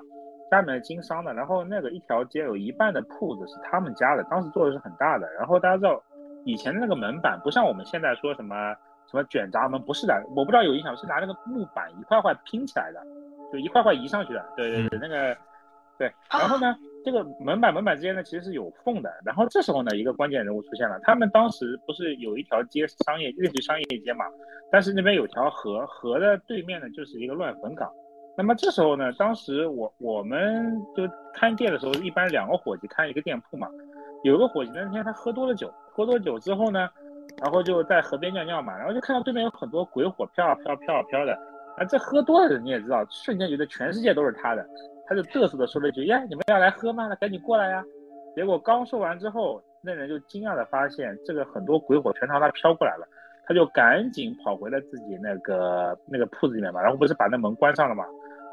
[SPEAKER 3] 家里面经商的，然后那个一条街有一半的铺子是他们家的，当时做的是很大的。然后大家知道，以前的那个门板不像我们现在说什么什么卷闸门，不是的，我不知道有印象是拿那个木板一块块拼起来的，就一块块移上去的。对对对，那个对。然后呢，这个门板门板之间呢其实是有缝的。然后这时候呢，一个关键人物出现了，他们当时不是有一条街商业类似于商业街嘛，但是那边有条河，河的对面呢就是一个乱坟岗。那么这时候呢，当时我我们就看店的时候，一般两个伙计看一个店铺嘛。有个伙计那天他喝多了酒，喝多了酒之后呢，然后就在河边尿尿嘛，然后就看到对面有很多鬼火飘啊飘啊飘啊飘的。啊，这喝多了的人你也知道，瞬间觉得全世界都是他的，他就嘚瑟的说了一句：“呀，你们要来喝吗？那赶紧过来呀！”结果刚说完之后，那人就惊讶的发现，这个很多鬼火全朝他飘过来了。他就赶紧跑回了自己那个那个铺子里面嘛，然后不是把那门关上了嘛，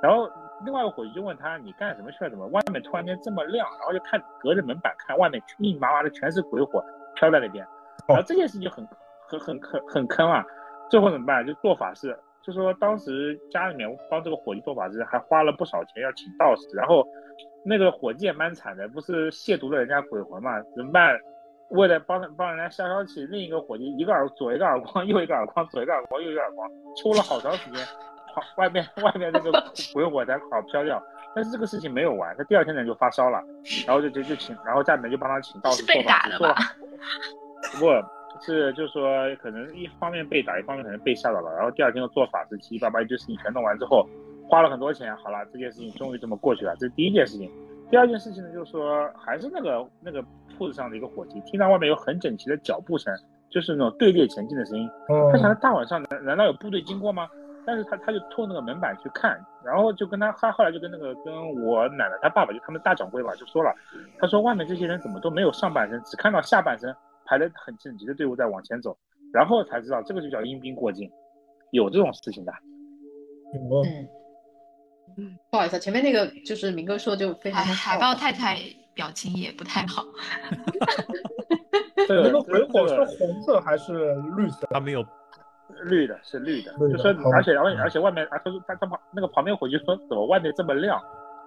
[SPEAKER 3] 然后另外一个伙计就问他你干什么去了？怎么外面突然间这么亮？然后就看隔着门板看外面密密麻麻的全是鬼火飘在那边，然后这件事情很很很很很坑啊，最后怎么办？就做法事，就说当时家里面帮这个伙计做法事还花了不少钱要请道士，然后那个伙计也蛮惨的，不是亵渎了人家鬼魂嘛，怎么办？为了帮帮人家消消气，另一个伙计一个耳左一个耳光，右一个耳光，左一个耳光，右一个耳光，抽了好长时间，好外面外面那个鬼火才好飘掉。但是这个事情没有完，他第二天呢就发烧了，然后就就就请，然后家里面就帮他请道士做
[SPEAKER 2] 被
[SPEAKER 3] 法事，做
[SPEAKER 2] 打
[SPEAKER 3] 不是就是说可能一方面被打，一方面可能被吓到了，然后第二天又做法事，七七八八一堆事情全弄完之后，花了很多钱，好了，这件事情终于这么过去了，这是第一件事情。第二件事情呢，就是说还是那个那个铺子上的一个伙计，听到外面有很整齐的脚步声，就是那种队列前进的声音。他想，大晚上难难道有部队经过吗？但是他他就透那个门板去看，然后就跟他他后来就跟那个跟我奶奶他爸爸就他们大掌柜吧就说了，他说外面这些人怎么都没有上半身，只看到下半身排了很整齐的队伍在往前走，然后才知道这个就叫阴兵过境，有这种事情的。
[SPEAKER 4] 嗯
[SPEAKER 10] 嗯，不好意思，啊，前面那个就是明哥说就非常
[SPEAKER 2] 海海豹太太表情也不太好。
[SPEAKER 3] 这个
[SPEAKER 4] 那个鬼火是红色还是绿色？
[SPEAKER 5] 他没有，
[SPEAKER 3] 绿的，是绿的，
[SPEAKER 4] 绿的
[SPEAKER 3] 就说而且而且而且外面啊，他说他他旁那个旁边伙计说怎么外面这么亮，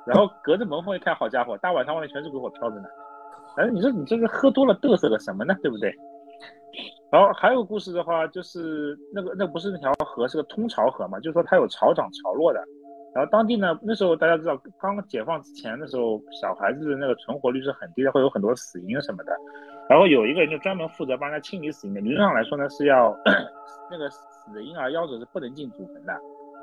[SPEAKER 3] 然后隔着门缝一看，好家伙，大晚上外面全是鬼火飘着呢。哎，你说你这个喝多了嘚瑟个什么呢？对不对？然后还有个故事的话，就是那个那不是那条河是个通潮河嘛，就是说它有潮涨潮落的。然后当地呢，那时候大家知道，刚解放之前的时候，小孩子的那个存活率是很低的，会有很多死因什么的。然后有一个人就专门负责帮他清理死因的，理论上来说呢是要 那个死婴儿夭折是不能进祖坟的，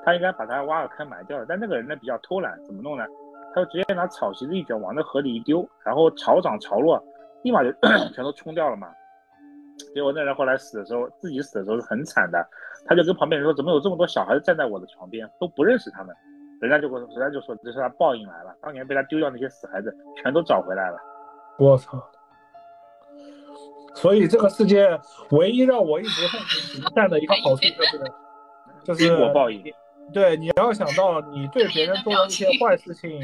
[SPEAKER 3] 他应该把它挖个坑埋掉的。但那个人呢比较偷懒，怎么弄呢？他就直接拿草席子一卷往那河里一丢，然后潮涨潮落，立马就 全都冲掉了嘛。结果那人后来死的时候，自己死的时候是很惨的，他就跟旁边人说：“怎么有这么多小孩子站在我的床边，都不认识他们？”人家就跟人家就说这是他报应来了，当年被他丢掉那些死孩子全都找回来了。
[SPEAKER 4] 我操！所以这个世界唯一让我一直奉行行善的一个好处就是，就是
[SPEAKER 3] 因果报应。
[SPEAKER 4] 对，你要想到你对别人做的一些坏事情，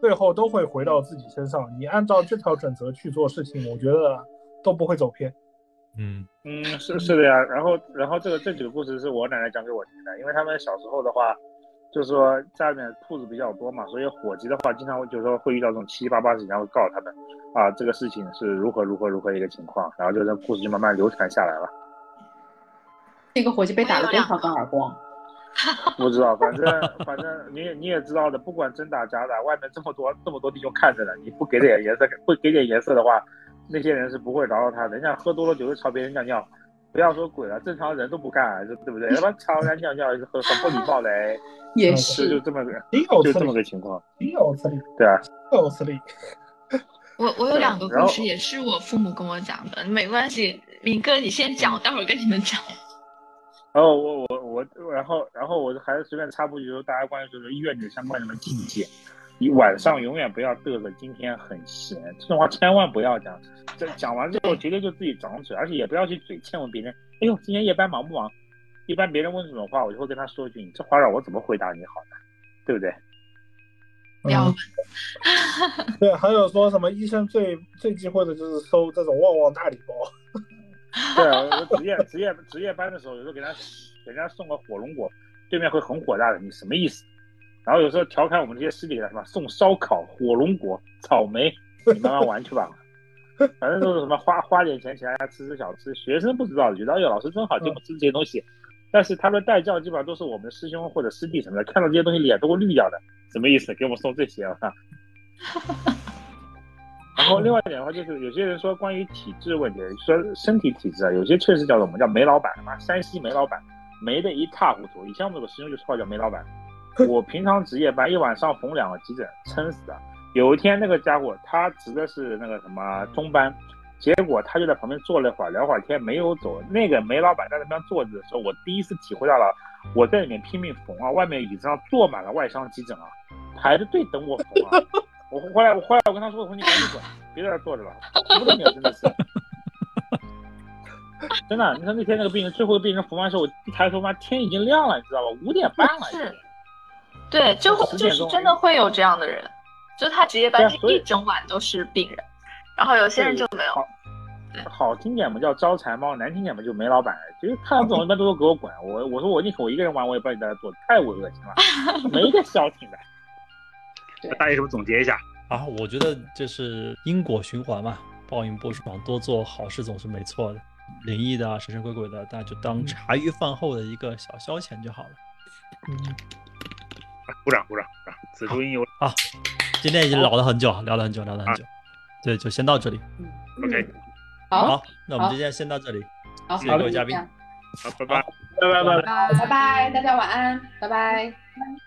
[SPEAKER 4] 最后都会回到自己身上。你按照这条准则去做事情，我觉得都不会走偏。
[SPEAKER 5] 嗯
[SPEAKER 3] 嗯，是是的呀。然后然后这个这几个故事是我奶奶讲给我听的，因为他们小时候的话，就是说家里面兔子比较多嘛，所以伙计的话经常会就是说会遇到这种七七八八事情，然后告诉他们啊这个事情是如何如何如何一个情况，然后就这故事就慢慢流传下来了。
[SPEAKER 10] 那个伙计被打了多少个耳光？
[SPEAKER 3] 不知道，反正反正你也你也知道的，不管真打假打，外面这么多这么多弟兄看着呢，你不给点颜色，不给点颜色的话，那些人是不会饶了他的。人家喝多了酒就朝别人尿尿，不要说鬼了，正常人都不干，对不对？要不然朝人家尿尿是很很不礼貌的哎。
[SPEAKER 10] 也
[SPEAKER 3] 是，就这么个，
[SPEAKER 4] 挺有
[SPEAKER 3] 就这么个情况，
[SPEAKER 4] 挺有实力。
[SPEAKER 3] 对啊，
[SPEAKER 4] 挺有实力。
[SPEAKER 2] 我我有两个故事，也是我父母跟我讲的，没关系，明哥你先讲，我待会儿跟你们讲。
[SPEAKER 3] 然后我我我，然后然后我还是随便插播一句，说大家关于就是医院里相关什么禁忌，你晚上永远不要嘚瑟，今天很闲，这种话千万不要讲。这讲完之后，绝对就自己长嘴，而且也不要去嘴欠问别人。哎呦，今天夜班忙不忙？一般别人问这种话，我就会跟他说一句：“你这话让我怎么回答你好呢？对不对？”
[SPEAKER 2] 要
[SPEAKER 4] 对，还有说什么医生最最忌讳的就是收这种旺旺大礼包。
[SPEAKER 3] 对啊，我值夜值夜值夜班的时候，有时候给他给人家送个火龙果，对面会很火大的，你什么意思？然后有时候调侃我们这些师弟给他什么送烧烤、火龙果、草莓，你慢慢玩去吧。反正都是什么花花点钱请大家吃吃小吃，学生不知道，觉得哎呦老师真好，给我们吃这些东西。但是他们带教基本上都是我们师兄或者师弟什么的，看到这些东西脸都会绿掉的，什么意思？给我们送这些啊？然后另外一点的话，就是有些人说关于体质问题，说身体体质啊，有些确实叫做我们叫煤老板，妈山西煤老板，煤的一塌糊涂。以前我们有个师兄就说话叫煤老板。我 平常值夜班，一晚上缝两个急诊，撑死的。有一天那个家伙他值的是那个什么中班，结果他就在旁边坐了一会儿，聊会儿天，没有走。那个煤老板在那边坐着的时候，我第一次体会到了我在里面拼命缝啊，外面椅子上坐满了外伤急诊啊，排着队等我缝啊。我后来我后来我跟他说，我说你赶紧滚，别在这坐着了，服不了你了，真的是。真的，你看那天那个病人，最后病人缝完时候，我一抬头，妈天已经亮了，你知道吧？五点半了。
[SPEAKER 2] 是。对，就就是真的会有这样的人，就他值夜班是一整晚都是病人，然后有些人就没有。
[SPEAKER 3] 好听点嘛叫招财猫，难听点嘛就煤老板。其实看到这种一般都是给我滚，我我说我宁可我一个人玩，我也不让你在这坐，太恶心了，没个消停的。大爷，什么总结一下
[SPEAKER 5] 啊？我觉得这是因果循环嘛，报应不爽，多做好事总是没错的。灵异的啊，神神鬼鬼的，大家就当茶余饭后的一个小消遣就好了。
[SPEAKER 3] 嗯，鼓掌鼓掌鼓掌！此处应有
[SPEAKER 5] 啊！今天已经聊了很久，聊了很久，聊了很久。对，就先到这里。
[SPEAKER 3] OK，
[SPEAKER 10] 好，
[SPEAKER 5] 那我们今天先到这里。
[SPEAKER 10] 好，
[SPEAKER 5] 谢谢各位嘉宾。
[SPEAKER 3] 好，拜拜，
[SPEAKER 4] 拜拜拜
[SPEAKER 10] 拜拜，大家晚安，拜拜。